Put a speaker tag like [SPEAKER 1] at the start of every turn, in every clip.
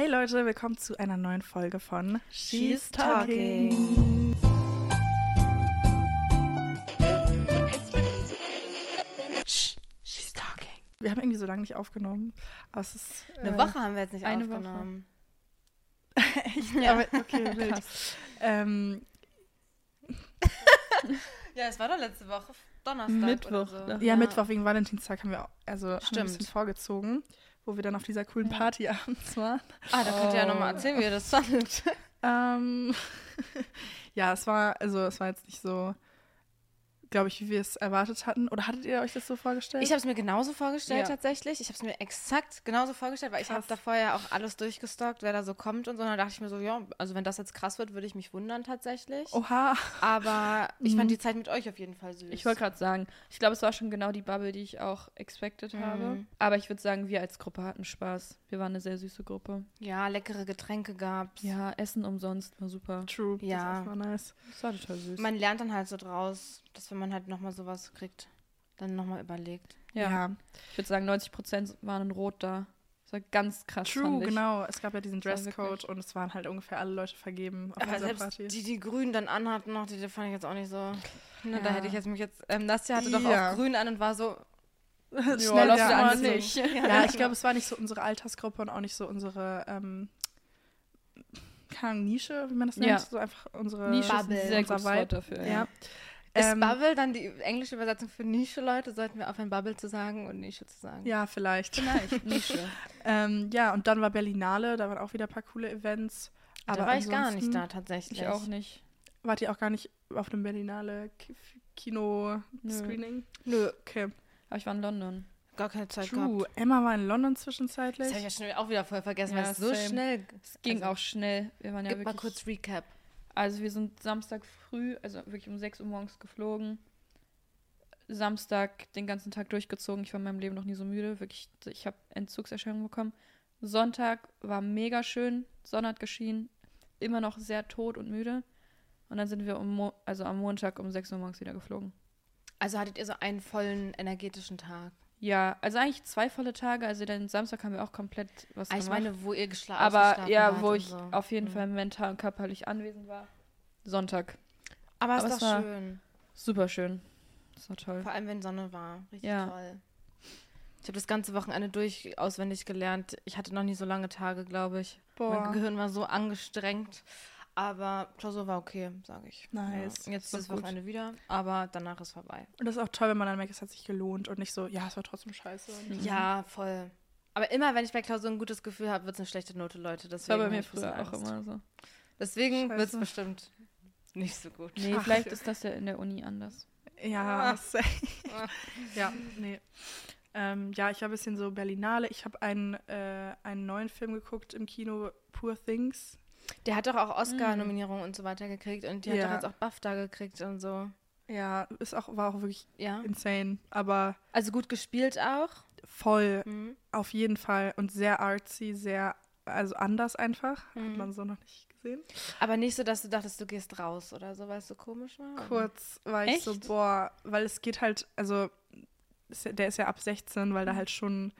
[SPEAKER 1] Hey Leute, willkommen zu einer neuen Folge von
[SPEAKER 2] She's Talking.
[SPEAKER 1] She's Talking. Wir haben irgendwie so lange nicht aufgenommen. Aber es ist,
[SPEAKER 2] Eine
[SPEAKER 1] äh,
[SPEAKER 2] Woche haben wir jetzt nicht
[SPEAKER 3] eine
[SPEAKER 2] aufgenommen.
[SPEAKER 1] Echt?
[SPEAKER 2] Ja.
[SPEAKER 1] Aber, okay, wild. Ähm,
[SPEAKER 2] Ja, es war doch letzte Woche Donnerstag
[SPEAKER 3] Mittwoch,
[SPEAKER 2] oder so.
[SPEAKER 3] ja.
[SPEAKER 1] ja, Mittwoch wegen Valentinstag haben wir, auch, also haben wir ein
[SPEAKER 2] Stimmt.
[SPEAKER 1] bisschen vorgezogen, wo wir dann auf dieser coolen
[SPEAKER 3] Ja.
[SPEAKER 1] Party abends waren.
[SPEAKER 2] Ah, da könnt ihr ja
[SPEAKER 3] Oh.
[SPEAKER 2] nochmal erzählen, wie ihr das fandet.
[SPEAKER 1] Ähm, ja, es war, also es war jetzt nicht so, glaube ich, wie wir es erwartet hatten. Oder hattet ihr euch das so vorgestellt?
[SPEAKER 2] Ich habe es mir genauso vorgestellt
[SPEAKER 3] Ja.
[SPEAKER 2] tatsächlich. Ich habe es mir exakt genauso vorgestellt, weil ich habe
[SPEAKER 1] Krass.
[SPEAKER 2] da vorher auch alles durchgestalkt, wer da so kommt und so. Und dann dachte ich mir so, ja, also wenn das jetzt krass wird, würde ich mich wundern tatsächlich.
[SPEAKER 1] Oha.
[SPEAKER 2] Aber ich
[SPEAKER 1] Mhm.
[SPEAKER 2] fand die Zeit mit euch auf jeden Fall süß.
[SPEAKER 3] Ich wollte gerade sagen, ich glaube, es war schon genau die Bubble, die ich auch expected
[SPEAKER 2] Mhm.
[SPEAKER 3] habe. Aber ich würde sagen, wir als Gruppe hatten Spaß. Wir waren eine sehr süße Gruppe.
[SPEAKER 2] ja, leckere Getränke gab's.
[SPEAKER 3] Ja, Essen umsonst war super.
[SPEAKER 1] True.
[SPEAKER 2] Ja.
[SPEAKER 1] Das war nice.
[SPEAKER 3] Das war total süß.
[SPEAKER 2] Man lernt dann halt so draus, dass wenn man halt nochmal sowas kriegt, dann nochmal überlegt.
[SPEAKER 3] ja. Ich würde sagen, 90 Prozent waren in Rot da. Das war ganz krass.
[SPEAKER 1] True,
[SPEAKER 3] fand ich.
[SPEAKER 1] genau. Es gab ja diesen Dresscode und es waren halt ungefähr alle Leute vergeben auf
[SPEAKER 2] Aber
[SPEAKER 1] dieser
[SPEAKER 2] selbst
[SPEAKER 1] Party.
[SPEAKER 2] die, die Grün dann anhatten noch, die, die fand ich jetzt auch nicht so. Ne, Da
[SPEAKER 3] Ja.
[SPEAKER 2] hätte ich jetzt mich jetzt. Ähm, Nastja hatte doch
[SPEAKER 1] Ja.
[SPEAKER 2] auch Grün an und war so.
[SPEAKER 1] Schnell
[SPEAKER 3] lass
[SPEAKER 1] ja,
[SPEAKER 3] anziehen.
[SPEAKER 1] nicht. Ja, ich glaube, es war nicht so unsere Altersgruppe und auch nicht so unsere ähm, keine Ahnung, Nische, wie man das nennt.
[SPEAKER 3] Ja.
[SPEAKER 1] So einfach unsere
[SPEAKER 3] Nische ist ein
[SPEAKER 2] Bubble.
[SPEAKER 3] sehr
[SPEAKER 1] unser Vibe.
[SPEAKER 3] Dafür.
[SPEAKER 1] Ja.
[SPEAKER 2] Ist
[SPEAKER 1] Ähm,
[SPEAKER 2] Bubble dann die englische Übersetzung für Nische, Leute? Sollten wir aufhören, Bubble zu sagen und Nische zu sagen?
[SPEAKER 1] ja, vielleicht.
[SPEAKER 3] Vielleicht, Nische.
[SPEAKER 1] Ähm, ja, und dann war Berlinale, da waren auch wieder ein paar coole Events.
[SPEAKER 2] da
[SPEAKER 1] Aber
[SPEAKER 2] war ich gar nicht da tatsächlich.
[SPEAKER 3] Ich auch nicht.
[SPEAKER 1] Wart ihr auch gar nicht auf dem Berlinale Ki- Kino-Screening?
[SPEAKER 2] Nö,
[SPEAKER 1] Okay.
[SPEAKER 3] Aber ich war in London.
[SPEAKER 2] gar keine Zeit
[SPEAKER 1] True.
[SPEAKER 2] gehabt.
[SPEAKER 1] Emma war in London
[SPEAKER 2] Das
[SPEAKER 1] zwischenzeitlich.
[SPEAKER 2] habe ich ja schnell auch wieder voll vergessen,
[SPEAKER 3] Ja,
[SPEAKER 2] weil es so
[SPEAKER 3] same.
[SPEAKER 2] schnell
[SPEAKER 3] Es ging
[SPEAKER 2] Also,
[SPEAKER 3] auch schnell. Wir waren ja
[SPEAKER 2] Gib
[SPEAKER 3] wirklich.
[SPEAKER 2] mal kurz Recap.
[SPEAKER 3] Also wir sind Samstag früh, also wirklich um 6 Uhr morgens geflogen. Samstag den ganzen Tag durchgezogen. Ich war in meinem Leben noch nie so müde. Wirklich, ich habe Entzugserscheinungen bekommen. Sonntag war mega schön. Sonne hat geschienen. Immer noch sehr tot und müde. Und dann sind wir um also am Montag um 6 Uhr morgens wieder geflogen.
[SPEAKER 2] Also hattet ihr so einen vollen energetischen Tag?
[SPEAKER 3] Ja, also eigentlich zwei volle Tage. Also den Samstag haben wir auch komplett was
[SPEAKER 2] Ah, ich
[SPEAKER 3] gemacht.
[SPEAKER 2] meine, wo ihr geschla
[SPEAKER 3] Aber
[SPEAKER 2] ausgeschlafen
[SPEAKER 3] ja, wo ich
[SPEAKER 2] so.
[SPEAKER 3] auf jeden
[SPEAKER 2] Mhm.
[SPEAKER 3] Fall mental und körperlich anwesend war. Sonntag.
[SPEAKER 2] Aber ist
[SPEAKER 3] aber
[SPEAKER 2] doch
[SPEAKER 3] es war-
[SPEAKER 2] schön.
[SPEAKER 3] Super schön. Das war toll.
[SPEAKER 2] Vor allem, wenn Sonne war. Richtig
[SPEAKER 3] Ja.
[SPEAKER 2] toll. Ich habe das ganze Wochenende durch auswendig gelernt. Ich hatte noch nie so lange Tage, glaube ich. Mein
[SPEAKER 1] Boah.
[SPEAKER 2] Gehirn war so angestrengt. Aber Klausur war okay, sage ich.
[SPEAKER 1] Nice.
[SPEAKER 2] Ja. Jetzt ist
[SPEAKER 1] Das gut.
[SPEAKER 2] Wochenende wieder, aber danach ist vorbei.
[SPEAKER 1] Und das ist auch toll, wenn man dann merkt, es hat sich gelohnt und nicht so, ja, es war trotzdem scheiße. Und
[SPEAKER 2] Ja, voll. Aber immer, wenn ich bei Klausur ein gutes Gefühl habe, wird es eine schlechte Note, Leute.
[SPEAKER 3] Das
[SPEAKER 2] Deswegen
[SPEAKER 3] war bei mir früher auch immer so.
[SPEAKER 2] Deswegen wird es bestimmt nicht so gut.
[SPEAKER 3] Nee,
[SPEAKER 1] Ach.
[SPEAKER 3] vielleicht ist das ja in der Uni anders.
[SPEAKER 1] Ja,
[SPEAKER 2] Ah.
[SPEAKER 1] safe. ja, nee. Ähm, ja, ich habe ein bisschen so Berlinale. Ich habe einen, äh, einen neuen Film geguckt im Kino, Poor Things.
[SPEAKER 2] Der hat doch auch Oscar-Nominierungen und so weiter gekriegt und die
[SPEAKER 1] Ja.
[SPEAKER 2] hat doch jetzt auch BAFTA gekriegt und so.
[SPEAKER 1] Ja, ist auch, war auch wirklich
[SPEAKER 2] Ja.
[SPEAKER 1] insane, aber
[SPEAKER 2] Also gut gespielt auch.
[SPEAKER 1] voll,
[SPEAKER 2] Mhm.
[SPEAKER 1] auf jeden Fall und sehr artsy, sehr, also anders einfach. Hat
[SPEAKER 2] Mhm.
[SPEAKER 1] man so noch nicht gesehen.
[SPEAKER 2] Aber nicht so, dass du dachtest, du gehst raus oder so, weil es so komisch war.
[SPEAKER 1] Kurz war ich so,
[SPEAKER 3] Echt?
[SPEAKER 1] boah, weil es geht halt, also der ist ja ab 16, weil da halt schon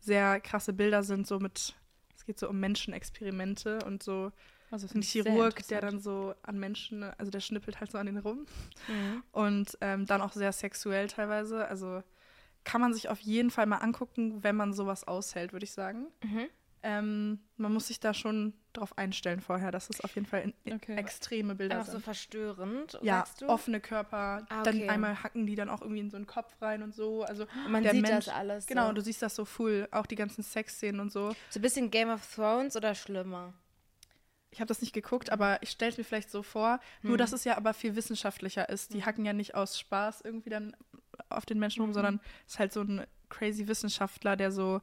[SPEAKER 1] sehr krasse Bilder sind, so mit, es geht so um Menschenexperimente und so
[SPEAKER 3] Also
[SPEAKER 1] ein Chirurg, der dann so an Menschen, also der schnippelt halt so an den rum
[SPEAKER 2] Mhm.
[SPEAKER 1] und ähm, dann auch sehr sexuell teilweise, also kann man sich auf jeden Fall mal angucken, wenn man sowas aushält, würde ich sagen.
[SPEAKER 2] Mhm.
[SPEAKER 1] Ähm, man muss sich da schon drauf einstellen vorher, dass es auf jeden Fall in,
[SPEAKER 3] Okay.
[SPEAKER 1] extreme Bilder
[SPEAKER 2] Einfach so
[SPEAKER 1] sind.
[SPEAKER 2] verstörend,
[SPEAKER 1] ja, offene Körper.
[SPEAKER 2] Ah,
[SPEAKER 1] Dann
[SPEAKER 2] okay.
[SPEAKER 1] einmal hacken die dann auch irgendwie in so einen Kopf rein und so. Also
[SPEAKER 2] Und man
[SPEAKER 1] der
[SPEAKER 2] sieht
[SPEAKER 1] Mensch-
[SPEAKER 2] das alles.
[SPEAKER 1] genau,
[SPEAKER 2] so.
[SPEAKER 1] du siehst das so full, auch die ganzen Sexszenen und so.
[SPEAKER 2] so ein bisschen Game of Thrones oder schlimmer?
[SPEAKER 1] Ich habe das nicht geguckt, aber ich stelle es mir vielleicht so vor. Nur,
[SPEAKER 2] Hm.
[SPEAKER 1] dass es ja aber viel wissenschaftlicher ist. Die hacken ja nicht aus Spaß irgendwie dann auf den Menschen rum,
[SPEAKER 2] Mhm.
[SPEAKER 1] sondern es ist halt so ein crazy Wissenschaftler, der so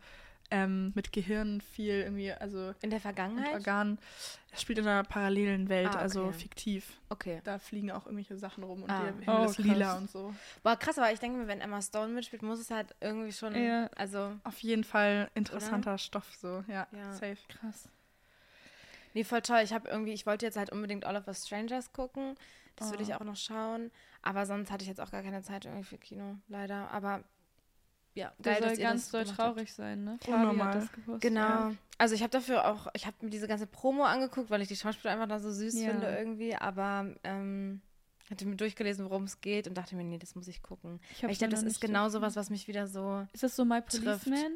[SPEAKER 1] ähm, mit Gehirn viel irgendwie, also
[SPEAKER 2] In der Vergangenheit?
[SPEAKER 1] Organen. Er spielt in einer parallelen Welt,
[SPEAKER 2] Ah,
[SPEAKER 1] also
[SPEAKER 2] okay.
[SPEAKER 1] fiktiv.
[SPEAKER 2] Okay.
[SPEAKER 1] Da fliegen auch irgendwelche Sachen rum und
[SPEAKER 2] Ah.
[SPEAKER 1] der Himmel
[SPEAKER 3] Oh,
[SPEAKER 1] ist lila
[SPEAKER 3] krass.
[SPEAKER 1] und so.
[SPEAKER 2] Boah, krass, aber ich denke mir, wenn Emma Stone mitspielt, muss es halt irgendwie schon.
[SPEAKER 3] Ja.
[SPEAKER 2] Also,
[SPEAKER 1] Auf jeden Fall interessanter Stoff, so, ja,
[SPEAKER 2] Ja.
[SPEAKER 1] safe.
[SPEAKER 3] Krass.
[SPEAKER 2] nee, voll toll. Ich habe irgendwie, ich wollte jetzt halt unbedingt All of Us Strangers gucken. Das würde
[SPEAKER 3] Oh.
[SPEAKER 2] ich auch noch schauen. Aber sonst hatte ich jetzt auch gar keine Zeit irgendwie für Kino, leider. Aber ja,
[SPEAKER 3] Der
[SPEAKER 2] geil,
[SPEAKER 3] soll
[SPEAKER 2] dass ihr
[SPEAKER 3] ganz
[SPEAKER 2] das
[SPEAKER 3] doll
[SPEAKER 2] gemacht habt.
[SPEAKER 3] traurig sein, ne?
[SPEAKER 1] Unnormal.
[SPEAKER 3] hat das gepostet.
[SPEAKER 2] Genau.
[SPEAKER 3] Ja.
[SPEAKER 2] Also ich habe dafür auch, ich habe mir diese ganze Promo angeguckt, weil ich die Schauspieler einfach da so süß
[SPEAKER 3] Ja.
[SPEAKER 2] finde irgendwie, aber ähm, hatte mir durchgelesen, worum es geht und dachte mir, nee, das muss ich gucken.
[SPEAKER 3] Ich,
[SPEAKER 2] ich glaube, das ist genau
[SPEAKER 3] durchgelesen.
[SPEAKER 2] sowas, was mich wieder so
[SPEAKER 3] Ist das so My
[SPEAKER 2] trifft.
[SPEAKER 3] Policeman?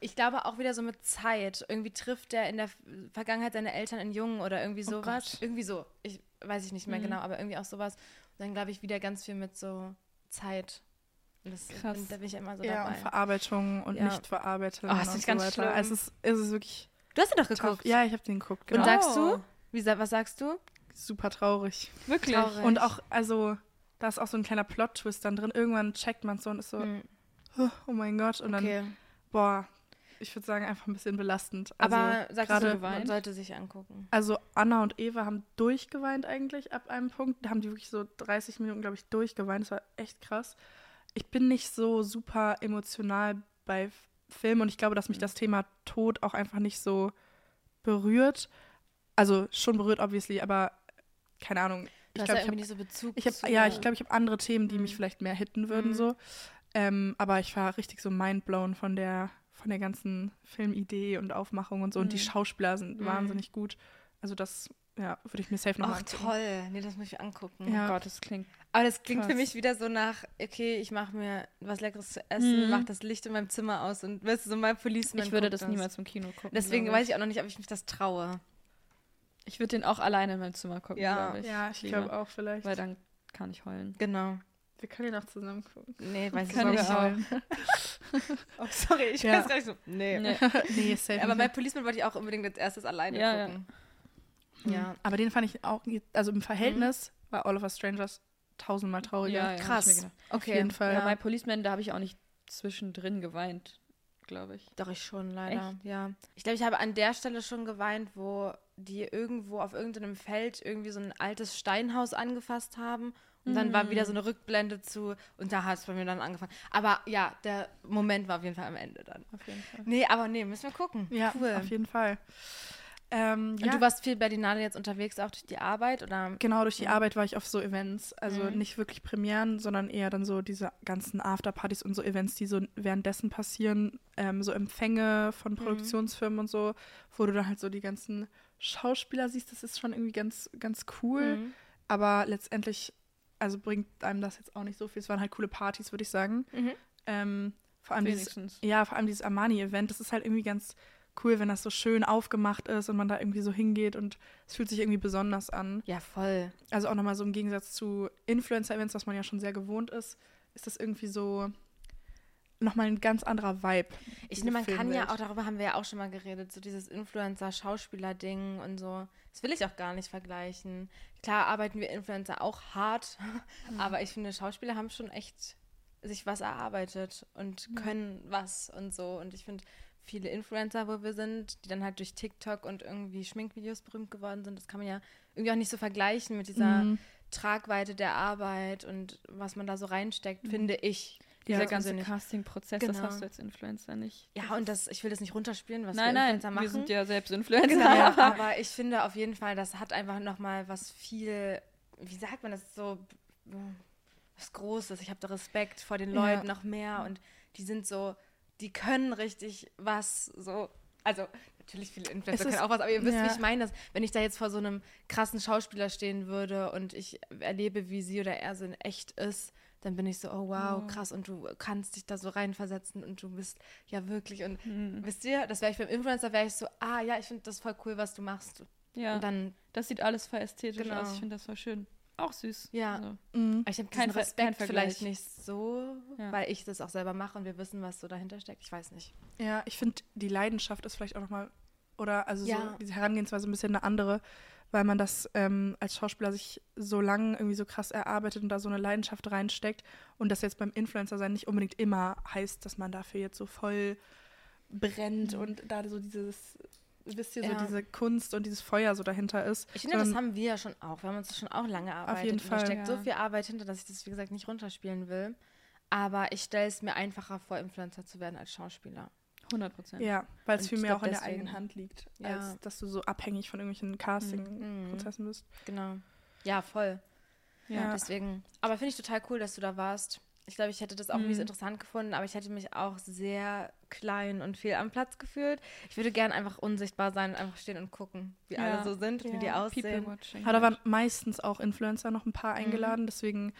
[SPEAKER 2] Ich glaube auch wieder so mit Zeit. Irgendwie trifft der in der Vergangenheit seine Eltern in Jungen oder irgendwie
[SPEAKER 3] Oh
[SPEAKER 2] sowas.
[SPEAKER 3] Gott.
[SPEAKER 2] irgendwie so. Ich weiß ich nicht mehr
[SPEAKER 3] Mhm.
[SPEAKER 2] genau, aber irgendwie auch sowas. Und dann glaube ich wieder ganz viel mit so Zeit. Und das,
[SPEAKER 3] Krass.
[SPEAKER 2] Da bin ich immer so
[SPEAKER 1] Ja, und
[SPEAKER 2] dabei.
[SPEAKER 1] Verarbeitung und
[SPEAKER 2] Ja.
[SPEAKER 1] nicht verarbeitet.
[SPEAKER 2] Oh, das
[SPEAKER 1] und
[SPEAKER 2] finde ich
[SPEAKER 1] so
[SPEAKER 2] ganz
[SPEAKER 1] weiter.
[SPEAKER 2] schlimm.
[SPEAKER 1] Es ist, es ist wirklich
[SPEAKER 2] Du hast ihn doch
[SPEAKER 1] tough.
[SPEAKER 2] geguckt.
[SPEAKER 1] Ja, ich habe den geguckt.
[SPEAKER 2] Und
[SPEAKER 1] Genau.
[SPEAKER 2] sagst
[SPEAKER 3] Oh.
[SPEAKER 2] du? Wie, sa- was sagst du?
[SPEAKER 1] Super traurig.
[SPEAKER 3] Wirklich?
[SPEAKER 2] Traurig.
[SPEAKER 1] Und auch, also, da ist auch so ein kleiner Plot-Twist dann drin. Irgendwann checkt man so und ist so,
[SPEAKER 2] Hm,
[SPEAKER 1] oh mein Gott. Und dann,
[SPEAKER 2] okay.
[SPEAKER 1] boah, ich würde sagen, einfach ein bisschen belastend. Also,
[SPEAKER 2] Aber sagst
[SPEAKER 1] gerade-
[SPEAKER 2] du, man
[SPEAKER 3] geweint?
[SPEAKER 2] sollte sich angucken.
[SPEAKER 1] Also Anna und Eva haben durchgeweint eigentlich ab einem Punkt. Da haben die wirklich so 30 Minuten, glaube ich, durchgeweint. Das war echt krass. Ich bin nicht so super emotional bei Filmen und ich glaube, dass mich das Thema Tod auch einfach nicht so berührt. Also schon berührt, obviously, aber keine Ahnung.
[SPEAKER 2] Du
[SPEAKER 1] Ich glaube,
[SPEAKER 2] ja
[SPEAKER 1] ich habe
[SPEAKER 2] so Bezug
[SPEAKER 1] ich hab,
[SPEAKER 2] zu...
[SPEAKER 1] ja, ich glaube, ich habe andere Themen, die mich
[SPEAKER 2] Mhm.
[SPEAKER 1] vielleicht mehr hitten würden
[SPEAKER 2] Mhm.
[SPEAKER 1] so. Ähm, aber ich war richtig so mindblown von der von der ganzen Filmidee und Aufmachung und so. Und die
[SPEAKER 2] Mhm.
[SPEAKER 1] Schauspieler sind
[SPEAKER 2] Mhm.
[SPEAKER 1] wahnsinnig gut. Also das, ja, würde ich mir safe nochmal
[SPEAKER 2] Ach, toll. Nee, das muss ich angucken.
[SPEAKER 1] Ja.
[SPEAKER 3] Oh Gott, das klingt.
[SPEAKER 2] Aber das klingt für
[SPEAKER 3] Krass.
[SPEAKER 2] mich wieder so nach, okay, ich mache mir was Leckeres zu essen,
[SPEAKER 3] Mhm.
[SPEAKER 2] mach das Licht in meinem Zimmer aus und weißt du, so mein Policeman
[SPEAKER 3] Ich würde
[SPEAKER 2] guckt
[SPEAKER 3] das niemals im Kino gucken.
[SPEAKER 2] Deswegen
[SPEAKER 3] glaub
[SPEAKER 2] weiß ich auch noch nicht, ob ich mich das traue.
[SPEAKER 3] Ich würde den auch alleine in meinem Zimmer gucken,
[SPEAKER 2] Ja.
[SPEAKER 3] glaube ich.
[SPEAKER 1] Ja, ich glaube auch vielleicht.
[SPEAKER 3] Weil dann kann ich heulen.
[SPEAKER 2] Genau.
[SPEAKER 1] Wir können ja noch zusammen gucken.
[SPEAKER 2] Nee, weiß
[SPEAKER 3] Kann
[SPEAKER 2] ich
[SPEAKER 3] ich
[SPEAKER 2] nicht.
[SPEAKER 3] auch.
[SPEAKER 2] Oh, sorry, ich
[SPEAKER 1] Ja.
[SPEAKER 2] weiß gar nicht so. Nee.
[SPEAKER 3] Nee.
[SPEAKER 1] nee, safe.
[SPEAKER 2] Aber mein Policeman wollte ich auch unbedingt als erstes alleine
[SPEAKER 3] Ja, ja.
[SPEAKER 2] gucken.
[SPEAKER 1] Hm.
[SPEAKER 2] Ja.
[SPEAKER 1] Aber den fand ich auch, also im Verhältnis war All of Us Strangers tausendmal trauriger.
[SPEAKER 3] Ja, ja,
[SPEAKER 2] Krass.
[SPEAKER 3] mir gedacht.
[SPEAKER 1] Auf jeden Fall.
[SPEAKER 3] Ja,
[SPEAKER 2] Ja.
[SPEAKER 3] bei Policeman, da habe ich auch nicht zwischendrin geweint, glaube ich.
[SPEAKER 2] Doch, ich schon, leider. Ja. Ich glaube, ich habe an der Stelle schon geweint, wo die irgendwo auf irgendeinem Feld irgendwie so ein altes Steinhaus angefasst haben. Und dann war wieder so eine Rückblende zu, und da hat es bei mir dann angefangen. Aber ja, der Moment war auf jeden Fall am Ende dann.
[SPEAKER 3] Auf jeden Fall.
[SPEAKER 2] Nee, aber nee, müssen wir gucken.
[SPEAKER 1] Ja,
[SPEAKER 2] cool.
[SPEAKER 1] auf jeden Fall. Ähm,
[SPEAKER 2] Und
[SPEAKER 1] ja,
[SPEAKER 2] du warst viel Berlinale jetzt unterwegs, auch durch die Arbeit, oder?
[SPEAKER 1] genau durch die
[SPEAKER 2] Ja.
[SPEAKER 1] Arbeit war ich auf so Events. Also
[SPEAKER 2] Mhm.
[SPEAKER 1] nicht wirklich Premieren, sondern eher dann so diese ganzen Afterpartys und so Events, die so währenddessen passieren. Ähm, so Empfänge von Produktionsfirmen und so, wo du dann halt so die ganzen Schauspieler siehst. Das ist schon irgendwie ganz, ganz cool.
[SPEAKER 2] Mhm.
[SPEAKER 1] Aber letztendlich, also bringt einem das jetzt auch nicht so viel. Es waren halt coole Partys, würde ich sagen.
[SPEAKER 2] Mhm.
[SPEAKER 1] Ähm, vor allem dieses,
[SPEAKER 3] Wenigstens.
[SPEAKER 1] ja, vor allem dieses Armani-Event, das ist halt irgendwie ganz cool, wenn das so schön aufgemacht ist und man da irgendwie so hingeht und es fühlt sich irgendwie besonders an.
[SPEAKER 2] Ja, voll.
[SPEAKER 1] Also auch nochmal so im Gegensatz zu Influencer-Events, was man ja schon sehr gewohnt ist, ist das irgendwie so nochmal ein ganz anderer Vibe.
[SPEAKER 2] Ich finde, man kann ja auch, darüber haben wir ja auch schon mal geredet, so dieses Influencer-Schauspieler-Ding und so. Das will ich auch gar nicht vergleichen. Klar arbeiten wir Influencer auch hart, aber ich finde, Schauspieler haben schon echt sich was erarbeitet und können was und so. Und ich finde, viele Influencer, wo wir sind, die dann halt durch TikTok und irgendwie Schminkvideos berühmt geworden sind, das kann man ja irgendwie auch nicht so vergleichen mit dieser
[SPEAKER 1] Mhm.
[SPEAKER 2] Tragweite der Arbeit und was man da so reinsteckt, finde ich.
[SPEAKER 3] Dieser
[SPEAKER 1] Ja,
[SPEAKER 3] ganze
[SPEAKER 2] persönlich.
[SPEAKER 3] Casting-Prozess, das
[SPEAKER 2] Genau.
[SPEAKER 3] hast du als Influencer nicht.
[SPEAKER 2] Ja, und das, ich will das nicht runterspielen, was
[SPEAKER 3] nein,
[SPEAKER 2] wir
[SPEAKER 3] nein,
[SPEAKER 2] Influencer
[SPEAKER 3] wir
[SPEAKER 2] machen.
[SPEAKER 3] sind ja selbst Influencer.
[SPEAKER 2] Genau,
[SPEAKER 1] Ja.
[SPEAKER 2] aber ich finde auf jeden Fall, das hat einfach nochmal was viel, wie sagt man das so, was Großes. Ich habe da Respekt vor den
[SPEAKER 1] Ja.
[SPEAKER 2] Leuten noch mehr und die sind so, die können richtig was so. Also natürlich viele Influencer
[SPEAKER 1] ist-
[SPEAKER 2] können auch was, aber ihr wisst,
[SPEAKER 1] ja.
[SPEAKER 2] wie ich meine, dass wenn ich da jetzt vor so einem krassen Schauspieler stehen würde und ich erlebe, wie sie oder er so in echt ist, dann bin ich so, oh wow,
[SPEAKER 3] Oh.
[SPEAKER 2] krass und du kannst dich da so reinversetzen und du bist ja wirklich und
[SPEAKER 3] Hm.
[SPEAKER 2] wisst ihr, das wäre ich beim Influencer, wäre ich so, ah ja, ich finde das voll cool, was du machst.
[SPEAKER 3] Ja,
[SPEAKER 2] Und dann,
[SPEAKER 3] das sieht alles voll ästhetisch
[SPEAKER 2] Genau.
[SPEAKER 3] aus. Ich finde das voll schön. Auch süß.
[SPEAKER 2] Ja.
[SPEAKER 3] Also,
[SPEAKER 1] Mhm.
[SPEAKER 2] ich habe
[SPEAKER 3] Kein
[SPEAKER 2] diesen
[SPEAKER 3] Ver-
[SPEAKER 2] Respekt
[SPEAKER 3] kein
[SPEAKER 2] vielleicht nicht so,
[SPEAKER 3] Ja.
[SPEAKER 2] weil ich das auch selber mache und wir wissen, was so dahinter steckt. Ich weiß nicht.
[SPEAKER 1] Ja, ich finde, die Leidenschaft ist vielleicht auch nochmal, oder also
[SPEAKER 2] Ja.
[SPEAKER 1] so diese Herangehensweise ein bisschen eine andere, weil man das ähm, als Schauspieler sich so lang irgendwie so krass erarbeitet und da so eine Leidenschaft reinsteckt und das jetzt beim Influencer sein nicht unbedingt immer heißt, dass man dafür jetzt so voll brennt und da so dieses, wisst ihr, so
[SPEAKER 2] Mhm. Ja.
[SPEAKER 1] diese Kunst und dieses Feuer so dahinter ist.
[SPEAKER 2] Ich finde, das haben wir ja schon auch. Wir haben uns das schon auch lange erarbeitet.
[SPEAKER 1] jeden
[SPEAKER 2] und
[SPEAKER 1] Fall,
[SPEAKER 2] Da steckt so
[SPEAKER 3] ja.
[SPEAKER 2] viel Arbeit hinter, dass ich das, wie gesagt, nicht runterspielen will. Aber ich stelle es mir einfacher vor, Influencer zu werden als Schauspieler.
[SPEAKER 3] 100 Prozent.
[SPEAKER 1] Ja, weil es viel mehr auch in der eigenen Hand liegt,
[SPEAKER 2] Ja.
[SPEAKER 1] als dass du so abhängig von irgendwelchen Casting-Prozessen bist.
[SPEAKER 2] Genau. Ja, voll.
[SPEAKER 3] Ja.
[SPEAKER 2] Deswegen. Aber finde ich total cool, dass du da warst. Ich glaube, ich hätte das auch
[SPEAKER 3] Mhm.
[SPEAKER 2] mies interessant gefunden, aber ich hätte mich auch sehr klein und viel am Platz gefühlt. Ich würde gern einfach unsichtbar sein und einfach stehen und gucken, wie
[SPEAKER 3] Ja.
[SPEAKER 2] alle so sind, wie die aussehen.
[SPEAKER 3] watching.
[SPEAKER 1] Aber da waren meistens auch Influencer noch ein paar eingeladen, deswegen.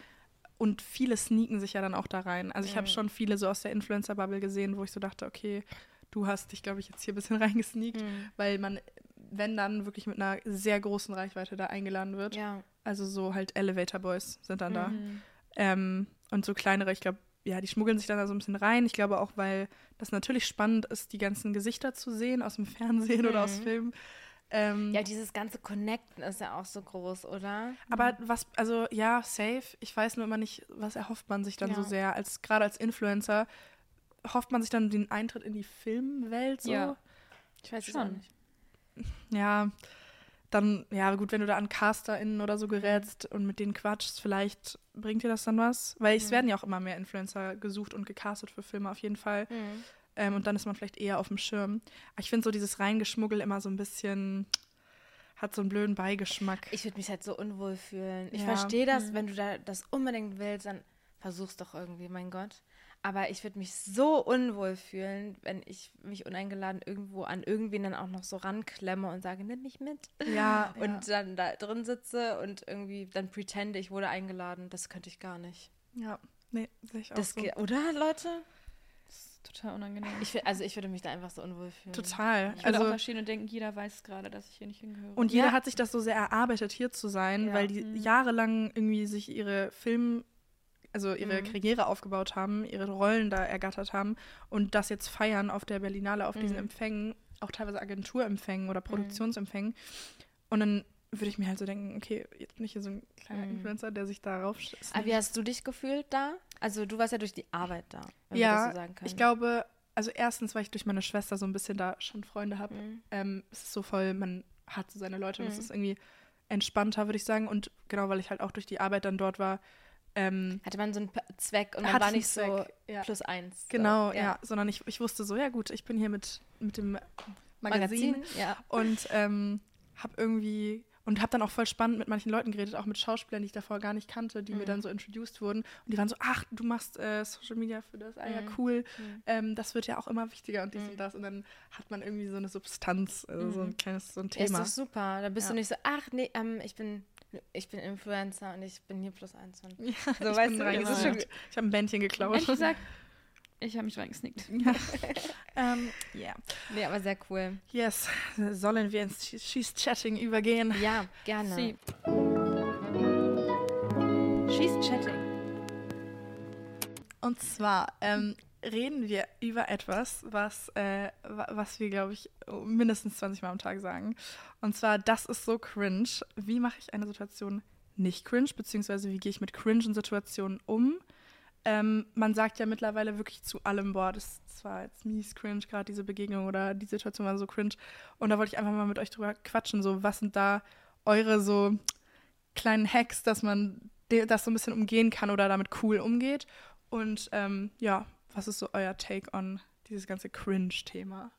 [SPEAKER 1] Und viele sneaken sich ja dann auch da rein. Also ich habe
[SPEAKER 2] Mhm.
[SPEAKER 1] schon viele so aus der Influencer-Bubble gesehen, wo ich so dachte, okay, du hast dich, glaube ich, jetzt hier ein bisschen reingesneakt,
[SPEAKER 2] Mhm.
[SPEAKER 1] weil man, wenn dann wirklich mit einer sehr großen Reichweite da eingeladen wird.
[SPEAKER 2] Ja.
[SPEAKER 1] Also so halt Elevator Boys sind dann da.
[SPEAKER 3] Mhm.
[SPEAKER 1] Ähm, und so kleinere, ich glaube, ja, die schmuggeln sich dann da so ein bisschen rein. Ich glaube auch, weil das natürlich spannend ist, die ganzen Gesichter zu sehen aus dem Fernsehen oder aus
[SPEAKER 2] Mhm.
[SPEAKER 1] Filmen. Ähm,
[SPEAKER 2] ja, dieses ganze Connecten ist ja auch so groß, oder?
[SPEAKER 1] aber was, also ja, safe. Ich weiß nur immer nicht, was erhofft man sich dann
[SPEAKER 2] Ja.
[SPEAKER 1] so sehr. Als gerade als Influencer hofft man sich dann den Eintritt in die Filmwelt so.
[SPEAKER 3] Ja.
[SPEAKER 2] Ich weiß
[SPEAKER 3] Schon.
[SPEAKER 2] nicht.
[SPEAKER 1] Ja, dann, ja, gut, wenn du da an CasterInnen oder so gerätst und mit denen quatschst, vielleicht bringt dir das dann was. Weil es
[SPEAKER 2] Mhm.
[SPEAKER 1] werden ja auch immer mehr Influencer gesucht und gecastet für Filme auf jeden Fall.
[SPEAKER 2] Mhm.
[SPEAKER 1] Ähm, und dann ist man vielleicht eher auf dem Schirm. Aber ich finde so dieses Reingeschmuggel immer so ein bisschen, hat so einen blöden Beigeschmack.
[SPEAKER 2] Ich würde mich halt so unwohl fühlen. Ich
[SPEAKER 1] Ja.
[SPEAKER 2] verstehe das,
[SPEAKER 3] Mhm.
[SPEAKER 2] wenn du da das unbedingt willst, dann versuch's doch irgendwie, mein Gott. Aber ich würde mich so unwohl fühlen, wenn ich mich uneingeladen irgendwo an irgendwen dann auch noch so ranklemme und sage, nimm mich mit.
[SPEAKER 1] ja,
[SPEAKER 2] Und dann da drin sitze und irgendwie dann pretende, ich wurde eingeladen. Das könnte ich gar nicht.
[SPEAKER 1] ja, nee, sehe ich auch
[SPEAKER 2] Das
[SPEAKER 1] so.
[SPEAKER 2] geht, oder, Leute?
[SPEAKER 3] Das ist total unangenehm.
[SPEAKER 2] Ich, also ich würde mich da einfach so unwohl fühlen.
[SPEAKER 1] Total.
[SPEAKER 3] Ich würde
[SPEAKER 1] Also,
[SPEAKER 3] auch verstehen und denken, jeder weiß gerade, dass ich hier nicht hingehöre.
[SPEAKER 1] und jeder
[SPEAKER 2] Ja.
[SPEAKER 1] hat sich das so sehr erarbeitet, hier zu sein,
[SPEAKER 2] Ja.
[SPEAKER 1] weil die
[SPEAKER 3] Mhm.
[SPEAKER 1] jahrelang irgendwie sich ihre Film, also ihre
[SPEAKER 2] Mhm.
[SPEAKER 1] Karriere aufgebaut haben, ihre Rollen da ergattert haben und das jetzt feiern auf der Berlinale, auf diesen
[SPEAKER 2] Mhm.
[SPEAKER 1] Empfängen, auch teilweise Agenturempfängen oder Produktionsempfängen. Und dann würde ich mir halt so denken, okay, jetzt bin ich hier so ein kleiner
[SPEAKER 2] Mhm.
[SPEAKER 1] Influencer, der sich darauf
[SPEAKER 2] Aber wie hast du dich gefühlt da? Also du warst ja durch die Arbeit da, wenn
[SPEAKER 1] Ja,
[SPEAKER 2] das so sagen können.
[SPEAKER 1] Ich glaube, also erstens, weil ich durch meine Schwester so ein bisschen da schon Freunde habe.
[SPEAKER 2] Mhm.
[SPEAKER 1] Ähm, es ist so voll, man hat so seine Leute und es
[SPEAKER 2] Mhm.
[SPEAKER 1] ist irgendwie entspannter, würde ich sagen. Und genau, weil ich halt auch durch die Arbeit dann dort war. Ähm,
[SPEAKER 2] Hatte man so einen Zweck und man war nicht so
[SPEAKER 1] ja.
[SPEAKER 2] plus eins.
[SPEAKER 1] Genau,
[SPEAKER 2] so.
[SPEAKER 1] ja. Sondern ich, ich wusste so, ja gut, ich bin hier mit, mit dem Magazin,
[SPEAKER 2] Magazin, ja.
[SPEAKER 1] und ähm, habe irgendwie und habe dann auch voll spannend mit manchen Leuten geredet, auch mit Schauspielern, die ich davor gar nicht kannte, die mir
[SPEAKER 2] Mhm.
[SPEAKER 1] dann so introduced wurden. Und die waren so, ach, du machst äh, Social Media für das, ah ja,
[SPEAKER 2] Mhm.
[SPEAKER 1] cool.
[SPEAKER 2] Mhm.
[SPEAKER 1] Ähm, das wird ja auch immer wichtiger und dies
[SPEAKER 2] Mhm.
[SPEAKER 1] und das. Und dann hat man irgendwie so eine Substanz, also so ein
[SPEAKER 2] Mhm.
[SPEAKER 1] kleines so ein
[SPEAKER 2] Ja, Ist
[SPEAKER 1] Thema.
[SPEAKER 2] doch super. Da bist
[SPEAKER 1] Ja.
[SPEAKER 2] du nicht so, ach nee, ähm, ich bin ich bin Influencer und ich bin hier plus eins. Und
[SPEAKER 1] Ja,
[SPEAKER 2] so,
[SPEAKER 1] ich
[SPEAKER 2] weißt
[SPEAKER 1] bin
[SPEAKER 2] du,
[SPEAKER 1] reingesneakt.
[SPEAKER 2] schon,
[SPEAKER 1] Ich habe ein Bändchen geklaut.
[SPEAKER 3] Ehrlich gesagt, ich habe mich reingesnickt.
[SPEAKER 1] ähm, yeah.
[SPEAKER 2] nee, aber sehr cool.
[SPEAKER 1] Yes, sollen wir ins She- She's Chatting übergehen?
[SPEAKER 2] Ja, gerne.
[SPEAKER 3] Sie. She's chatting.
[SPEAKER 1] Und zwar ähm, reden wir über etwas, was, äh, wa- was wir, glaube ich, mindestens 20 Mal am Tag sagen. Und zwar, das ist so cringe. Wie mache ich eine Situation nicht cringe, beziehungsweise wie gehe ich mit cringen Situationen um? Ähm, man sagt ja mittlerweile wirklich zu allem, boah, das zwar jetzt mies cringe, gerade diese Begegnung oder die Situation war so cringe. Und da wollte ich einfach mal mit euch drüber quatschen, so was sind da eure so kleinen Hacks, dass man das so ein bisschen umgehen kann oder damit cool umgeht. Und ähm, ja, was ist so euer Take on dieses ganze Cringe-Thema?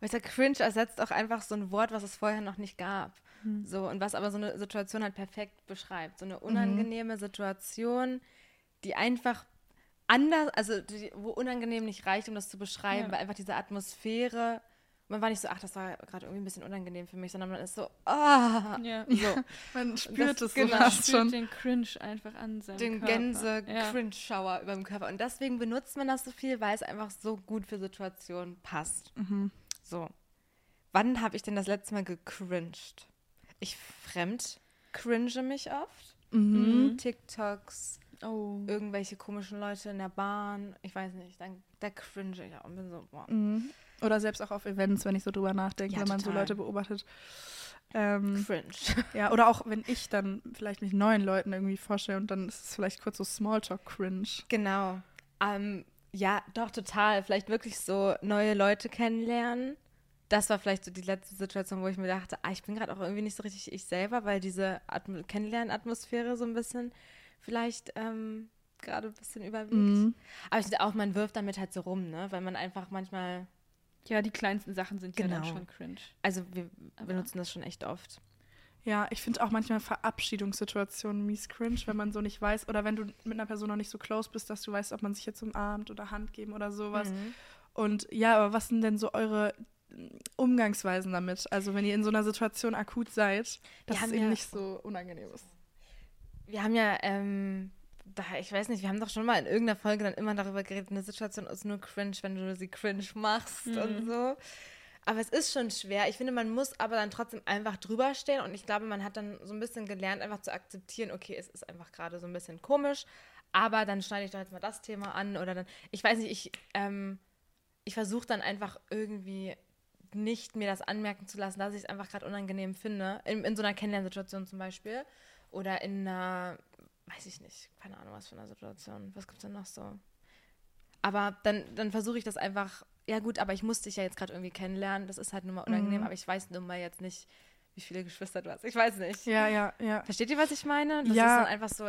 [SPEAKER 2] Ich sag, cringe ersetzt auch einfach so ein Wort, was es vorher noch nicht gab.
[SPEAKER 1] Hm.
[SPEAKER 2] So, und was aber so eine Situation halt perfekt beschreibt. So eine unangenehme Situation, die einfach anders, also die, wo unangenehm nicht reicht, um das zu beschreiben,
[SPEAKER 3] Ja.
[SPEAKER 2] weil einfach diese Atmosphäre, man war nicht so, ach, das war gerade irgendwie ein bisschen unangenehm für mich, sondern man ist so, ah,
[SPEAKER 3] Ja.
[SPEAKER 2] so,
[SPEAKER 1] Man spürt es so
[SPEAKER 2] genau,
[SPEAKER 1] fast
[SPEAKER 3] Spürt
[SPEAKER 1] schon.
[SPEAKER 3] den Cringe einfach an seinem
[SPEAKER 2] den
[SPEAKER 3] Körper. Ja.
[SPEAKER 2] Gänse-Cringe-Schauer über dem Körper. Und deswegen benutzt man das so viel, weil es einfach so gut für Situationen passt.
[SPEAKER 1] Mhm.
[SPEAKER 2] So. Wann habe ich denn das letzte Mal gecringed? Ich fremd cringe mich oft.
[SPEAKER 1] Mhm.
[SPEAKER 2] TikToks,
[SPEAKER 3] Oh.
[SPEAKER 2] irgendwelche komischen Leute in der Bahn. Ich weiß nicht, dann da cringe ich auch und bin so, boah.
[SPEAKER 1] Mhm. Oder selbst auch auf Events, wenn ich so drüber nachdenke,
[SPEAKER 2] Ja,
[SPEAKER 1] wenn man so. Leute beobachtet. Ähm,
[SPEAKER 2] Cringe.
[SPEAKER 1] ja, oder auch wenn ich dann vielleicht mich neuen Leuten irgendwie vorstelle und dann ist es vielleicht kurz so Smalltalk-Cringe.
[SPEAKER 2] genau. Ähm, ja, doch, total. Vielleicht wirklich so neue Leute kennenlernen. Das war vielleicht so die letzte Situation, wo ich mir dachte, ah, ich bin gerade auch irgendwie nicht so richtig ich selber, weil diese Atm Kennenlernatmosphäre so ein bisschen vielleicht ähm, gerade ein bisschen überwiegt.
[SPEAKER 1] Mhm.
[SPEAKER 2] Aber ich finde auch, man wirft damit halt so rum, ne? Weil man einfach manchmal,
[SPEAKER 3] Ja, die kleinsten Sachen sind ja dann
[SPEAKER 2] Genau.
[SPEAKER 3] schon cringe.
[SPEAKER 2] also wir
[SPEAKER 3] Aber-
[SPEAKER 2] benutzen das schon echt oft.
[SPEAKER 1] Ja, ich finde auch manchmal Verabschiedungssituationen mies cringe, wenn man so nicht weiß oder wenn du mit einer Person noch nicht so close bist, dass du weißt, ob man sich jetzt umarmt oder Hand geben oder sowas.
[SPEAKER 2] Mhm.
[SPEAKER 1] Und ja, aber was sind denn so eure Umgangsweisen damit? Also wenn ihr in so einer Situation akut seid, dass es eben
[SPEAKER 2] ja-
[SPEAKER 1] nicht so unangenehm ist.
[SPEAKER 2] Wir haben ja, ähm, da, ich weiß nicht, wir haben doch schon mal in irgendeiner Folge dann immer darüber geredet, eine Situation ist nur cringe, wenn du sie cringe machst und so. Aber es ist schon schwer. Ich finde, man muss aber dann trotzdem einfach drüber stehen und ich glaube, man hat dann so ein bisschen gelernt, einfach zu akzeptieren, okay, es ist einfach gerade so ein bisschen komisch, aber dann schneide ich doch jetzt mal das Thema an oder dann, ich weiß nicht, ich, ähm, ich versuche dann einfach irgendwie nicht mir das anmerken zu lassen, dass ich es einfach gerade unangenehm finde. In, in so einer Kennenlernsituation zum Beispiel. Oder in einer, weiß ich nicht, keine Ahnung, was für eine Situation. Was gibt es denn noch so? Aber dann, dann versuche ich das einfach, ja gut, aber ich muss dich ja jetzt gerade irgendwie kennenlernen. Das ist halt nun mal unangenehm,
[SPEAKER 1] Mhm.
[SPEAKER 2] aber ich weiß nun mal jetzt nicht, wie viele Geschwister du hast. Ich weiß nicht.
[SPEAKER 1] Ja, ja, ja.
[SPEAKER 2] Versteht ihr, was ich meine? Das
[SPEAKER 1] Ja.
[SPEAKER 2] ist dann einfach so,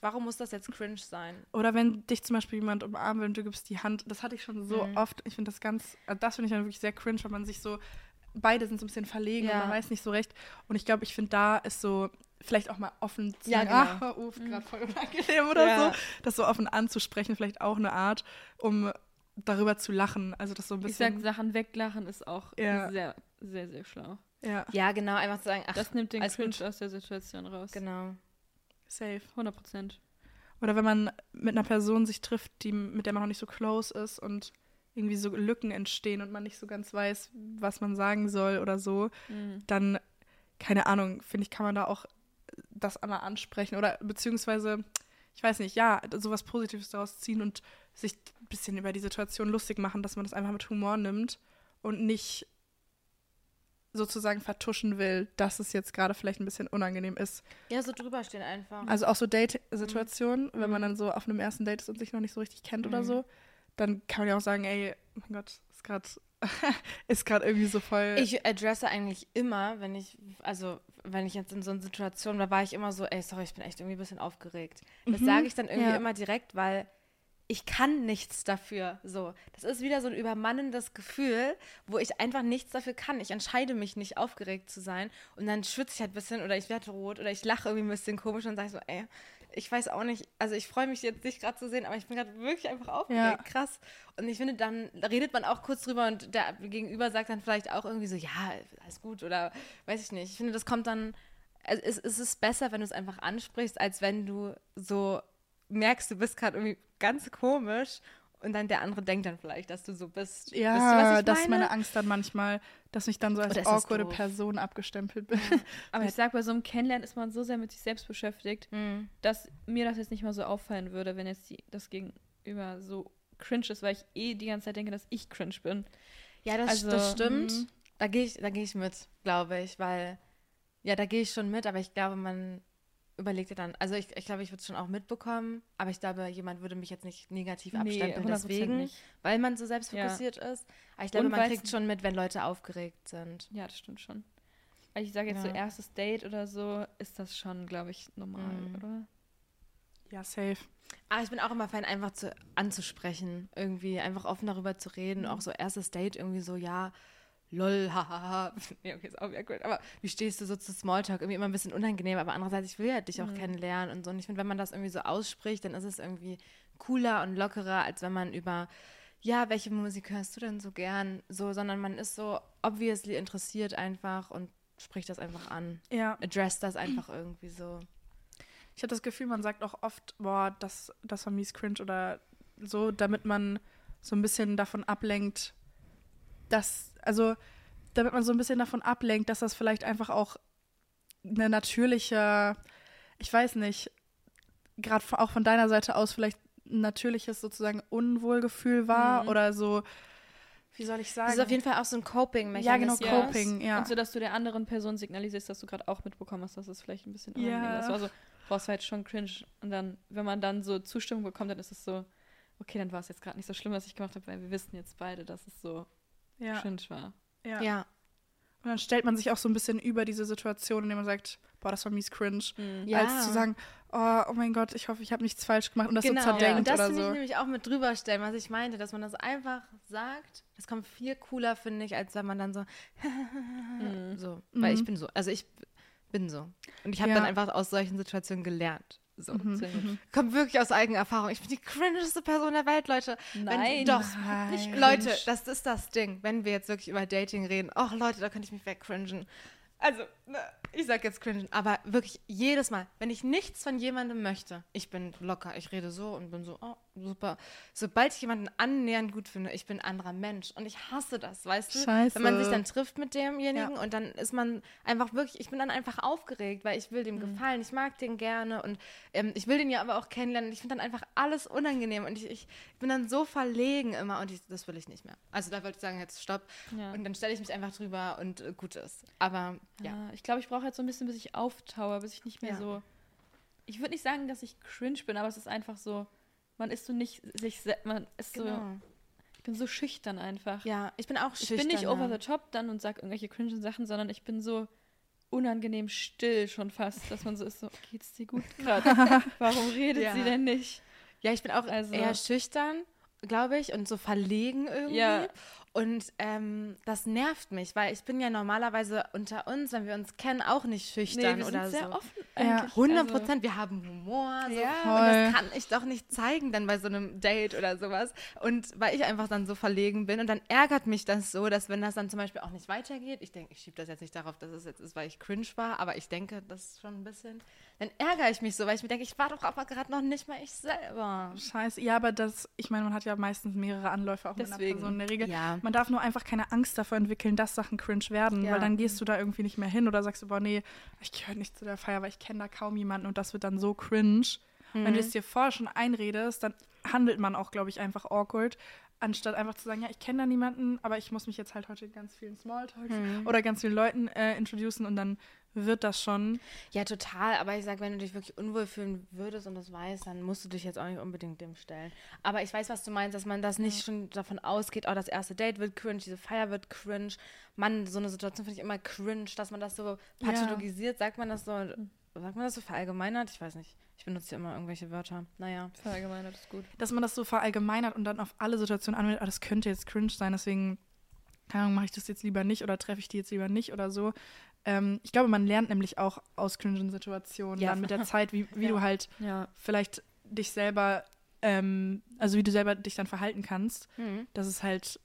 [SPEAKER 2] warum muss das jetzt cringe sein?
[SPEAKER 1] Oder wenn dich zum Beispiel jemand umarmt und du gibst die Hand, das hatte ich schon so
[SPEAKER 2] Mhm.
[SPEAKER 1] oft. Ich finde das ganz, also das finde ich dann wirklich sehr cringe, weil man sich so, beide sind so ein bisschen verlegen
[SPEAKER 2] Ja.
[SPEAKER 1] und man weiß nicht so recht. Und ich glaube, ich finde, da ist so, vielleicht auch mal offen zu
[SPEAKER 2] Ja,
[SPEAKER 1] sagen,
[SPEAKER 2] genau.
[SPEAKER 1] ah, hör auf, gerade voll unangenehm oder
[SPEAKER 2] Ja.
[SPEAKER 1] so. Das so offen anzusprechen, vielleicht auch eine Art, um darüber zu lachen. Also das so ein
[SPEAKER 3] Ich sag,
[SPEAKER 1] bisschen.
[SPEAKER 3] Sachen weglachen ist auch
[SPEAKER 1] Ja.
[SPEAKER 3] sehr, sehr, sehr schlau.
[SPEAKER 1] ja,
[SPEAKER 2] Ja, genau, einfach zu sagen, ach,
[SPEAKER 3] Das nimmt den Cringe
[SPEAKER 2] gut.
[SPEAKER 3] aus der Situation raus.
[SPEAKER 2] genau.
[SPEAKER 1] safe.
[SPEAKER 3] 100 Prozent.
[SPEAKER 1] Oder wenn man mit einer Person sich trifft, die, mit der man noch nicht so close ist und irgendwie so Lücken entstehen und man nicht so ganz weiß, was man sagen soll oder so,
[SPEAKER 3] Mhm.
[SPEAKER 1] dann, keine Ahnung, finde ich, kann man da auch das einmal ansprechen oder beziehungsweise, ich weiß nicht, ja, sowas Positives daraus ziehen und sich ein bisschen über die Situation lustig machen, dass man das einfach mit Humor nimmt und nicht sozusagen vertuschen will, dass es jetzt gerade vielleicht ein bisschen unangenehm ist.
[SPEAKER 2] Ja, so drüber stehen einfach.
[SPEAKER 1] Also auch so Date-Situationen, wenn man
[SPEAKER 2] Mhm.
[SPEAKER 1] dann so auf einem ersten Date ist und sich noch nicht so richtig kennt oder
[SPEAKER 2] Mhm.
[SPEAKER 1] so, dann kann man ja auch sagen, ey, mein Gott, ist gerade ist gerade irgendwie so voll.
[SPEAKER 2] Ich adresse eigentlich immer, wenn ich, also wenn ich jetzt in so einer Situation war, war ich immer so, ey, sorry, ich bin echt irgendwie ein bisschen aufgeregt. Das
[SPEAKER 1] Mhm,
[SPEAKER 2] sage ich dann irgendwie
[SPEAKER 1] ja.
[SPEAKER 2] immer direkt, weil ich kann nichts dafür. So, das ist wieder so ein übermannendes Gefühl, wo ich einfach nichts dafür kann. Ich entscheide mich nicht, aufgeregt zu sein und dann schwitze ich halt ein bisschen oder ich werde rot oder ich lache irgendwie ein bisschen komisch und sage so, ey, ich weiß auch nicht, also ich freue mich jetzt nicht gerade zu sehen, aber ich bin gerade wirklich einfach aufgeregt,
[SPEAKER 1] Ja.
[SPEAKER 2] krass. Und ich finde, dann redet man auch kurz drüber und der Gegenüber sagt dann vielleicht auch irgendwie so, ja, alles gut oder weiß ich nicht. Ich finde, das kommt dann, also es, es ist besser, wenn du es einfach ansprichst, als wenn du so merkst, du bist gerade irgendwie ganz komisch und dann der andere denkt dann vielleicht, dass du so bist.
[SPEAKER 1] ja, das ist
[SPEAKER 2] meine?
[SPEAKER 1] meine Angst dann manchmal, dass ich dann so als
[SPEAKER 2] das
[SPEAKER 1] awkwarde? Person abgestempelt bin.
[SPEAKER 3] Aber ich sag, bei so einem Kennenlernen ist man so sehr mit sich selbst beschäftigt,
[SPEAKER 2] Mhm.
[SPEAKER 3] dass mir das jetzt nicht mal so auffallen würde, wenn jetzt die, das Gegenüber so cringe ist, weil ich eh die ganze Zeit denke, dass ich cringe bin.
[SPEAKER 2] Ja, das,
[SPEAKER 3] Also,
[SPEAKER 2] das stimmt.
[SPEAKER 3] mhm.
[SPEAKER 2] Da gehe ich, da gehe ich mit, glaube ich, weil ja, da gehe ich schon mit, aber ich glaube, man überlegt ja dann, also ich, ich glaube, ich würde es schon auch mitbekommen, aber ich glaube, jemand würde mich jetzt nicht negativ abstempeln
[SPEAKER 3] 100%
[SPEAKER 2] deswegen,
[SPEAKER 3] nicht.
[SPEAKER 2] weil man so selbstfokussiert ist. Aber ich glaube,
[SPEAKER 3] Und
[SPEAKER 2] man kriegt schon mit, wenn Leute aufgeregt sind.
[SPEAKER 3] Ja, das stimmt schon. Also ich sage jetzt
[SPEAKER 2] Ja.
[SPEAKER 3] so erstes Date oder so, ist das schon, glaube ich, normal,
[SPEAKER 2] Mhm.
[SPEAKER 3] oder?
[SPEAKER 1] ja, safe.
[SPEAKER 2] Aber ich bin auch immer Fan, einfach zu, anzusprechen, irgendwie einfach offen darüber zu reden.
[SPEAKER 3] Mhm.
[SPEAKER 2] Auch so erstes Date irgendwie so, ja, lol, hahaha. nee, okay, ist auch wieder cool. Aber wie stehst du so zu Smalltalk? Irgendwie immer ein bisschen unangenehm, aber andererseits, ich will ja dich auch
[SPEAKER 3] Mhm.
[SPEAKER 2] kennenlernen und so. Und ich finde, wenn man das irgendwie so ausspricht, dann ist es irgendwie cooler und lockerer, als wenn man über, ja, welche Musik hörst du denn so gern? So, sondern man ist so obviously interessiert einfach und spricht das einfach an.
[SPEAKER 1] Ja,
[SPEAKER 2] Address das einfach irgendwie so.
[SPEAKER 1] ich habe das Gefühl, man sagt auch oft, boah, das, das war mies cringe oder so, damit man so ein bisschen davon ablenkt, dass, also, damit man so ein bisschen davon ablenkt, dass das vielleicht einfach auch eine natürliche, ich weiß nicht, gerade auch von deiner Seite aus vielleicht ein natürliches sozusagen Unwohlgefühl war
[SPEAKER 2] Mhm.
[SPEAKER 1] oder so, wie soll ich sagen?
[SPEAKER 2] Das ist auf jeden Fall auch so ein
[SPEAKER 1] Ja,
[SPEAKER 2] Coping-Mechanismus.
[SPEAKER 1] genau, Coping, ja.
[SPEAKER 3] Und so, dass du der anderen Person signalisierst, dass du gerade auch mitbekommen hast, dass es vielleicht ein bisschen
[SPEAKER 1] Ja.
[SPEAKER 3] unangenehm ist. Also, boah, es war jetzt schon cringe. Und dann, wenn man dann so Zustimmung bekommt, dann ist es so, okay, dann war es jetzt gerade nicht so schlimm, was ich gemacht habe, weil wir wissen jetzt beide, dass es so
[SPEAKER 1] ja,
[SPEAKER 3] cringe war.
[SPEAKER 1] ja.
[SPEAKER 2] Ja.
[SPEAKER 1] Und dann stellt man sich auch so ein bisschen über diese Situation, indem man sagt, boah, das war mies cringe.
[SPEAKER 2] Ja.
[SPEAKER 1] Als zu sagen, oh, oh mein Gott, ich hoffe, ich habe nichts falsch gemacht und das
[SPEAKER 2] genau.
[SPEAKER 1] so zerdenkt
[SPEAKER 2] und das finde ich
[SPEAKER 1] so.
[SPEAKER 2] nämlich auch mit drüber stellen, was ich meinte, dass man das einfach sagt. Das kommt viel cooler, finde ich, als wenn man dann so,
[SPEAKER 3] Mhm.
[SPEAKER 2] so, weil
[SPEAKER 1] Mhm.
[SPEAKER 2] ich bin so, also ich bin so. Und ich habe
[SPEAKER 1] Ja.
[SPEAKER 2] dann einfach aus solchen Situationen gelernt. So.
[SPEAKER 1] Mhm.
[SPEAKER 3] Gut.
[SPEAKER 2] Kommt wirklich aus eigener Erfahrung. Ich bin die cringeste Person der Welt, Leute.
[SPEAKER 3] Nein,
[SPEAKER 2] doch.
[SPEAKER 3] das macht nicht
[SPEAKER 1] Nein.
[SPEAKER 2] Leute, das ist das Ding. Wenn wir jetzt wirklich über Dating reden, ach Leute, da könnte ich mich wegcringen. Also, ne, ich sag jetzt cringen, aber wirklich jedes Mal, wenn ich nichts von jemandem möchte, ich bin locker, ich rede so und bin so, oh, super. Sobald ich jemanden annähernd gut finde, ich bin ein anderer Mensch und ich hasse das, weißt du?
[SPEAKER 1] Scheiße.
[SPEAKER 2] Wenn man sich dann trifft mit demjenigen
[SPEAKER 1] Ja.
[SPEAKER 2] und dann ist man einfach wirklich, ich bin dann einfach aufgeregt, weil ich will dem gefallen, ich mag den gerne und ähm, ich will den ja aber auch kennenlernen und ich finde dann einfach alles unangenehm und ich, ich bin dann so verlegen immer und ich, das will ich nicht mehr. Also da wollte ich sagen, jetzt stopp
[SPEAKER 3] Ja.
[SPEAKER 2] und dann stelle ich mich einfach drüber und äh, gut ist. Aber ja.
[SPEAKER 3] Ja, ich glaube, ich brauche jetzt so ein bisschen, bis ich auftaue, bis ich nicht mehr
[SPEAKER 2] Ja.
[SPEAKER 3] so. Ich würde nicht sagen, dass ich cringe bin, aber es ist einfach so, man ist so nicht sich man ist so,
[SPEAKER 2] Genau.
[SPEAKER 3] ich bin so schüchtern einfach.
[SPEAKER 2] Ja, ich bin auch
[SPEAKER 3] ich
[SPEAKER 2] schüchtern.
[SPEAKER 3] bin nicht over the top dann und sag irgendwelche cringen Sachen, sondern ich bin so unangenehm still schon fast, dass man so ist so, geht's dir gut gerade? Warum redet
[SPEAKER 2] Ja.
[SPEAKER 3] sie denn nicht?
[SPEAKER 2] Ja, ich bin auch
[SPEAKER 3] Also-
[SPEAKER 2] eher schüchtern, glaube ich, und so verlegen irgendwie.
[SPEAKER 3] Ja.
[SPEAKER 2] Und ähm, das nervt mich, weil ich bin ja normalerweise unter uns, wenn wir uns kennen, auch nicht schüchtern
[SPEAKER 3] wir sind
[SPEAKER 2] oder
[SPEAKER 3] sehr
[SPEAKER 2] so.
[SPEAKER 3] offen
[SPEAKER 1] Ja.
[SPEAKER 3] eigentlich.
[SPEAKER 2] 100
[SPEAKER 3] Also-
[SPEAKER 2] Prozent, wir haben Humor. So.
[SPEAKER 3] Ja.
[SPEAKER 2] und das kann ich doch nicht zeigen dann bei so einem Date oder sowas. Und weil ich einfach dann so verlegen bin und dann ärgert mich das so, dass wenn das dann zum Beispiel auch nicht weitergeht, ich denke, ich schiebe das jetzt nicht darauf, dass es jetzt ist, weil ich cringe war, aber ich denke, das ist schon ein bisschen, dann ärgere ich mich so, weil ich mir denke, ich war doch aber gerade noch nicht mal ich selber.
[SPEAKER 1] Scheiße. Ja, aber das, ich meine, man hat ja meistens mehrere Anläufe auch mit einer
[SPEAKER 3] Deswegen.
[SPEAKER 1] Person in der Regel.
[SPEAKER 2] Ja.
[SPEAKER 1] Man darf nur einfach keine Angst davor entwickeln, dass Sachen cringe werden,
[SPEAKER 2] Ja.
[SPEAKER 1] weil dann gehst du da irgendwie nicht mehr hin oder sagst du, boah, nee, ich gehöre nicht zu der Feier, weil ich kenne da kaum jemanden und das wird dann so cringe. Wenn du es dir vorher schon einredest, dann handelt man auch, glaube ich, einfach awkward, anstatt einfach zu sagen, ja, ich kenne da niemanden, aber ich muss mich jetzt halt heute ganz vielen Smalltalks oder ganz vielen Leuten äh, introducen und dann wird das schon.
[SPEAKER 2] Ja, total. Aber ich sage, wenn du dich wirklich unwohl fühlen würdest und das weißt, dann musst du dich jetzt auch nicht unbedingt dem stellen. Aber ich weiß, was du meinst, dass man das nicht schon davon ausgeht, oh, das erste Date wird cringe, diese Feier wird cringe. Mann, so eine Situation finde ich immer cringe, dass man das so
[SPEAKER 1] Ja.
[SPEAKER 2] pathologisiert. Sagt man das so, sagt man das so verallgemeinert? Ich weiß nicht. Ich benutze hier immer irgendwelche Wörter. Naja.
[SPEAKER 3] Verallgemeinert ist gut.
[SPEAKER 1] dass man das so verallgemeinert und dann auf alle Situationen anwendet, ah, das könnte jetzt cringe sein, deswegen, keine Ahnung, mache ich das jetzt lieber nicht oder treffe ich die jetzt lieber nicht oder so. Ähm, ich glaube, man lernt nämlich auch aus cringen Situationen
[SPEAKER 2] Ja.
[SPEAKER 1] dann mit der Zeit, wie, wie
[SPEAKER 2] Ja.
[SPEAKER 1] du halt
[SPEAKER 3] Ja.
[SPEAKER 1] vielleicht dich selber, ähm, also wie du selber dich dann verhalten kannst,
[SPEAKER 2] Mhm.
[SPEAKER 1] dass es halt,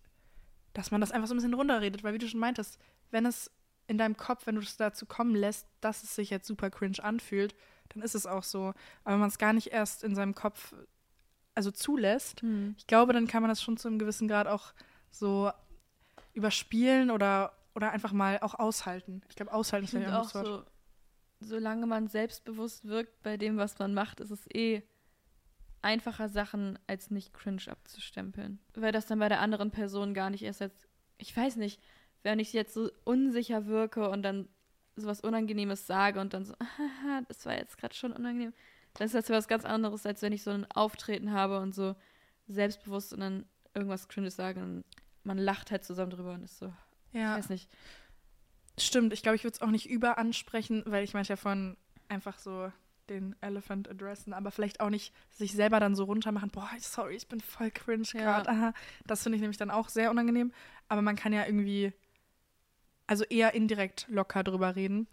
[SPEAKER 1] dass man das einfach so ein bisschen runterredet, weil wie du schon meintest, wenn es in deinem Kopf, wenn du es dazu kommen lässt, dass es sich jetzt super cringe anfühlt, dann ist es auch so. Aber wenn man es gar nicht erst in seinem Kopf also zulässt,
[SPEAKER 3] Hm.
[SPEAKER 1] ich glaube, dann kann man das schon zu einem gewissen Grad auch so überspielen oder, oder einfach mal auch aushalten. Ich glaube, aushalten
[SPEAKER 3] Ich
[SPEAKER 1] ist ein
[SPEAKER 3] auch
[SPEAKER 1] gutes Wort.
[SPEAKER 3] so, solange man selbstbewusst wirkt bei dem, was man macht, ist es eh einfacher Sachen als nicht cringe abzustempeln. Weil das dann bei der anderen Person gar nicht erst als, ich weiß nicht, wenn ich jetzt so unsicher wirke und dann sowas Unangenehmes sage und dann so, haha, das war jetzt gerade schon unangenehm, dann ist das was ganz anderes, als wenn ich so ein Auftreten habe und so selbstbewusst und dann irgendwas Cringes sage und man lacht halt zusammen drüber und ist so, ich
[SPEAKER 1] Ja,
[SPEAKER 3] weiß nicht.
[SPEAKER 1] stimmt. Ich glaube, ich würde es auch nicht über ansprechen, weil ich meinte ja von einfach so den Elephant adressen, aber vielleicht auch nicht sich selber dann so runter machen, boah, sorry, ich bin voll cringe
[SPEAKER 3] Ja.
[SPEAKER 1] gerade. Aha. Das finde ich nämlich dann auch sehr unangenehm. Aber man kann ja irgendwie, also eher indirekt locker drüber reden.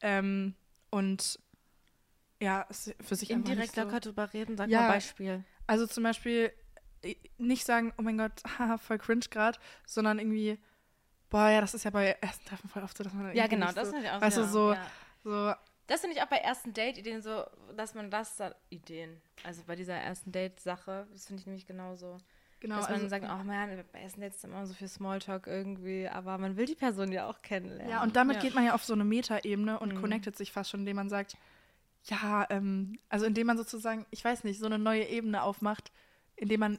[SPEAKER 1] Ähm, und ja, für sich
[SPEAKER 2] Indirekt
[SPEAKER 1] so.
[SPEAKER 2] locker drüber reden, sag
[SPEAKER 1] Ja.
[SPEAKER 2] mal Beispiel.
[SPEAKER 1] Also zum Beispiel äh, nicht sagen, oh mein Gott, haha, voll cringe gerade, sondern irgendwie, boah, ja, das ist ja bei ersten Treffen voll oft so, dass man
[SPEAKER 2] Ja, genau, das
[SPEAKER 1] so,
[SPEAKER 2] finde ich auch
[SPEAKER 1] weißt du, so,
[SPEAKER 2] ja.
[SPEAKER 1] so,
[SPEAKER 2] Das finde ich auch bei ersten Date-Ideen so, dass man das da, Ideen, also bei dieser ersten Date-Sache, das finde ich nämlich genauso.
[SPEAKER 1] genau,
[SPEAKER 2] dass man
[SPEAKER 1] also,
[SPEAKER 2] sagt, oh man, bei ersten Dates ist immer so viel Smalltalk irgendwie, aber man will die Person ja auch kennenlernen.
[SPEAKER 1] ja, und damit
[SPEAKER 3] Ja.
[SPEAKER 1] geht man ja auf so eine Metaebene und
[SPEAKER 2] Mhm.
[SPEAKER 1] connectet sich fast schon, indem man sagt, ja, ähm, also indem man sozusagen, ich weiß nicht, so eine neue Ebene aufmacht, indem man,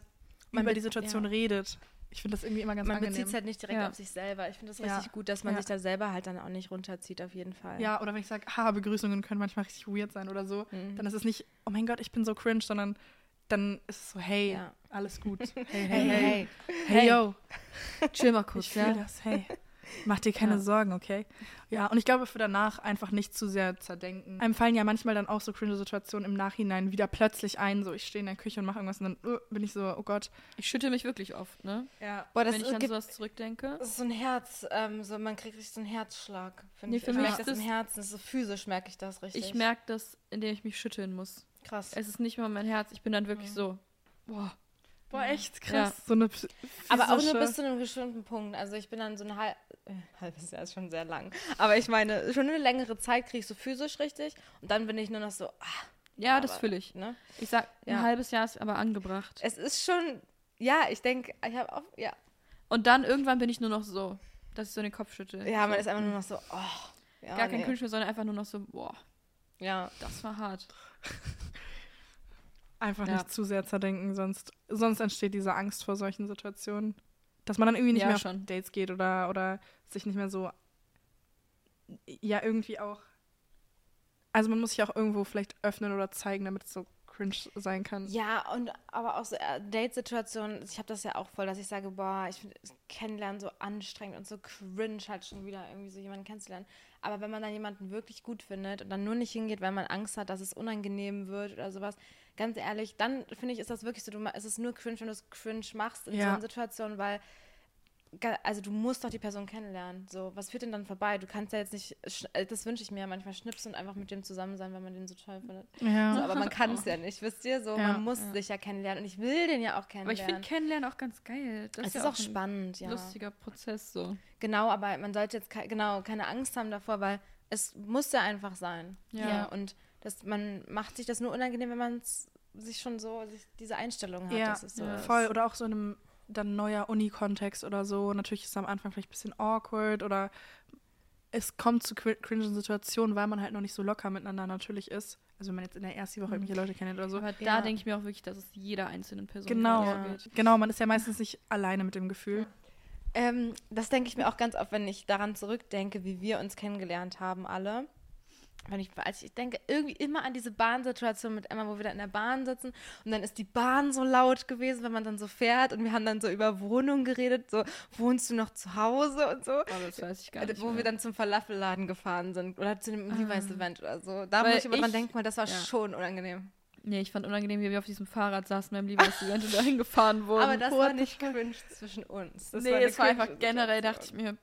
[SPEAKER 2] Man
[SPEAKER 1] über
[SPEAKER 2] be-
[SPEAKER 1] die Situation
[SPEAKER 2] ja.
[SPEAKER 1] redet. Ich finde das irgendwie immer ganz
[SPEAKER 2] man
[SPEAKER 1] angenehm.
[SPEAKER 2] bezieht es halt nicht direkt
[SPEAKER 3] Ja.
[SPEAKER 2] auf sich selber. Ich finde das
[SPEAKER 1] Ja.
[SPEAKER 2] richtig gut, dass man
[SPEAKER 1] Ja.
[SPEAKER 2] sich da selber halt dann auch nicht runterzieht, auf jeden Fall.
[SPEAKER 1] Ja, oder wenn ich sage, haha, Begrüßungen können manchmal richtig weird sein oder so,
[SPEAKER 2] Mhm.
[SPEAKER 1] dann ist es nicht, oh mein Gott, ich bin so cringe, sondern dann ist es so, hey,
[SPEAKER 2] Ja.
[SPEAKER 1] alles gut. Hey, hey,
[SPEAKER 2] Hey,
[SPEAKER 1] hey.
[SPEAKER 2] hey.
[SPEAKER 1] Hey, yo.
[SPEAKER 3] Chill mal
[SPEAKER 1] Ich
[SPEAKER 3] kurz,
[SPEAKER 1] fühle
[SPEAKER 3] ja.
[SPEAKER 1] das, hey. Mach dir keine
[SPEAKER 3] Ja.
[SPEAKER 1] Sorgen, okay? Ja, und ich glaube, für danach einfach nicht zu sehr zerdenken. Einem fallen ja manchmal dann auch so cringe Situationen im Nachhinein wieder plötzlich ein. So, ich stehe in der Küche und mache irgendwas und dann uh, bin ich so, oh Gott.
[SPEAKER 3] Ich schütte mich wirklich oft, ne?
[SPEAKER 1] Ja.
[SPEAKER 2] Boah, das
[SPEAKER 3] Wenn ich
[SPEAKER 2] ist,
[SPEAKER 3] an sowas zurückdenke.
[SPEAKER 2] das ist so ein Herz, ähm, so, man kriegt richtig so einen Herzschlag. finde
[SPEAKER 3] Nee,
[SPEAKER 2] ich
[SPEAKER 3] für
[SPEAKER 2] ich
[SPEAKER 3] mich
[SPEAKER 2] merke
[SPEAKER 3] ist
[SPEAKER 2] das im Herzen, das so physisch merke ich das richtig.
[SPEAKER 3] Ich merke das, indem ich mich schütteln muss.
[SPEAKER 2] Krass.
[SPEAKER 3] Es ist nicht mal mein Herz, ich bin dann wirklich
[SPEAKER 2] Mhm.
[SPEAKER 3] so. Boah.
[SPEAKER 1] Boah, echt krass.
[SPEAKER 3] Ja.
[SPEAKER 1] So eine
[SPEAKER 2] Aber auch nur bis zu einem bestimmten Punkt. Also ich bin dann so ein halb, äh, halbes Jahr ist schon sehr lang. Aber ich meine, schon eine längere Zeit kriege ich so physisch richtig. Und dann bin ich nur noch so, ah,
[SPEAKER 3] Ja, das
[SPEAKER 2] aber,
[SPEAKER 3] fühle ich.
[SPEAKER 2] Ne?
[SPEAKER 3] Ich sag,
[SPEAKER 2] Ja.
[SPEAKER 3] ein halbes Jahr ist aber angebracht.
[SPEAKER 2] Es ist schon, ja, ich denke, ich habe auch, ja.
[SPEAKER 3] Und dann irgendwann bin ich nur noch so, dass ich so den Kopf schüttel.
[SPEAKER 2] Ja, man
[SPEAKER 3] so.
[SPEAKER 2] ist einfach nur noch so, oh. Ja,
[SPEAKER 3] Gar kein
[SPEAKER 2] nee.
[SPEAKER 3] Cringe mehr, sondern einfach nur noch so, boah,
[SPEAKER 2] Ja.
[SPEAKER 3] das war hart.
[SPEAKER 1] Einfach
[SPEAKER 3] Ja.
[SPEAKER 1] nicht zu sehr zerdenken, sonst, sonst entsteht diese Angst vor solchen Situationen. Dass man dann irgendwie nicht
[SPEAKER 3] Ja,
[SPEAKER 1] mehr auf
[SPEAKER 3] schon.
[SPEAKER 1] Dates geht oder, oder sich nicht mehr so, ja, irgendwie auch. Also man muss sich auch irgendwo vielleicht öffnen oder zeigen, damit es so cringe sein kann.
[SPEAKER 2] Ja, und aber auch so äh, Date-Situationen, ich habe das ja auch voll, dass ich sage, boah, ich finde Kennenlernen so anstrengend und so cringe halt schon wieder irgendwie so jemanden kennenzulernen. Aber wenn man dann jemanden wirklich gut findet und dann nur nicht hingeht, weil man Angst hat, dass es unangenehm wird oder sowas, ganz ehrlich, dann finde ich, ist das wirklich so, du, es ist nur cringe, wenn du es cringe machst in
[SPEAKER 1] Ja.
[SPEAKER 2] so einer Situation, weil also du musst doch die Person kennenlernen. So, was führt denn dann vorbei? Du kannst ja jetzt nicht, äh, das wünsche ich mir manchmal, schnipsen und einfach mit dem zusammen sein, weil man den so toll findet.
[SPEAKER 1] Ja.
[SPEAKER 2] So, aber man kann es ja nicht, wisst ihr? So,
[SPEAKER 1] Ja.
[SPEAKER 2] man muss sich ja kennenlernen und ich will den ja auch
[SPEAKER 3] Aber
[SPEAKER 2] kennenlernen.
[SPEAKER 3] ich finde Kennenlernen auch ganz geil. Das
[SPEAKER 2] es
[SPEAKER 3] ja
[SPEAKER 2] ist auch spannend, ja.
[SPEAKER 3] Lustiger Prozess so.
[SPEAKER 2] Genau, aber man sollte jetzt kei- genau keine Angst haben davor, weil es muss ja einfach sein.
[SPEAKER 3] Ja.
[SPEAKER 2] und das, man macht sich das nur unangenehm, wenn man sich schon so sich diese Einstellung hat.
[SPEAKER 1] Ja,
[SPEAKER 2] dass es so
[SPEAKER 3] ja.
[SPEAKER 2] ist.
[SPEAKER 1] Voll, oder auch so in einem dann neuer Uni-Kontext oder so. Natürlich ist es am Anfang vielleicht ein bisschen awkward oder es kommt zu cr- cringen Situationen, weil man halt noch nicht so locker miteinander natürlich ist. Also wenn man jetzt in der ersten Woche irgendwelche Leute kennt oder so.
[SPEAKER 3] Aber
[SPEAKER 2] Ja.
[SPEAKER 3] da denke ich mir auch wirklich, dass es jeder einzelnen Person
[SPEAKER 1] Genau,
[SPEAKER 2] Ja.
[SPEAKER 3] geht.
[SPEAKER 1] genau, man ist ja meistens nicht alleine mit dem Gefühl.
[SPEAKER 2] Ähm, das denke ich mir auch ganz oft, wenn ich daran zurückdenke, wie wir uns kennengelernt haben, alle. Wenn ich, als ich denke irgendwie immer an diese Bahnsituation mit Emma, wo wir da in der Bahn sitzen und dann ist die Bahn so laut gewesen, wenn man dann so fährt und wir haben dann so über Wohnungen geredet, so wohnst du noch zu Hause und so.
[SPEAKER 3] Aber das weiß ich gar
[SPEAKER 2] Äh,
[SPEAKER 3] nicht.
[SPEAKER 2] wo
[SPEAKER 3] mehr.
[SPEAKER 2] wir dann zum Falafelladen gefahren sind oder zu dem Levi's-Event oder so. Da
[SPEAKER 3] Weil
[SPEAKER 2] muss ich immer dran denken, weil das war
[SPEAKER 3] ja.
[SPEAKER 2] schon unangenehm.
[SPEAKER 3] Nee, ich fand unangenehm, wie wir auf diesem Fahrrad saßen beim Levi's-Event und dahin gefahren wurden.
[SPEAKER 2] Aber das
[SPEAKER 3] What
[SPEAKER 2] war nicht cringe zwischen uns. Das
[SPEAKER 3] nee,
[SPEAKER 2] eine
[SPEAKER 3] es war einfach generell, dachte ich mir,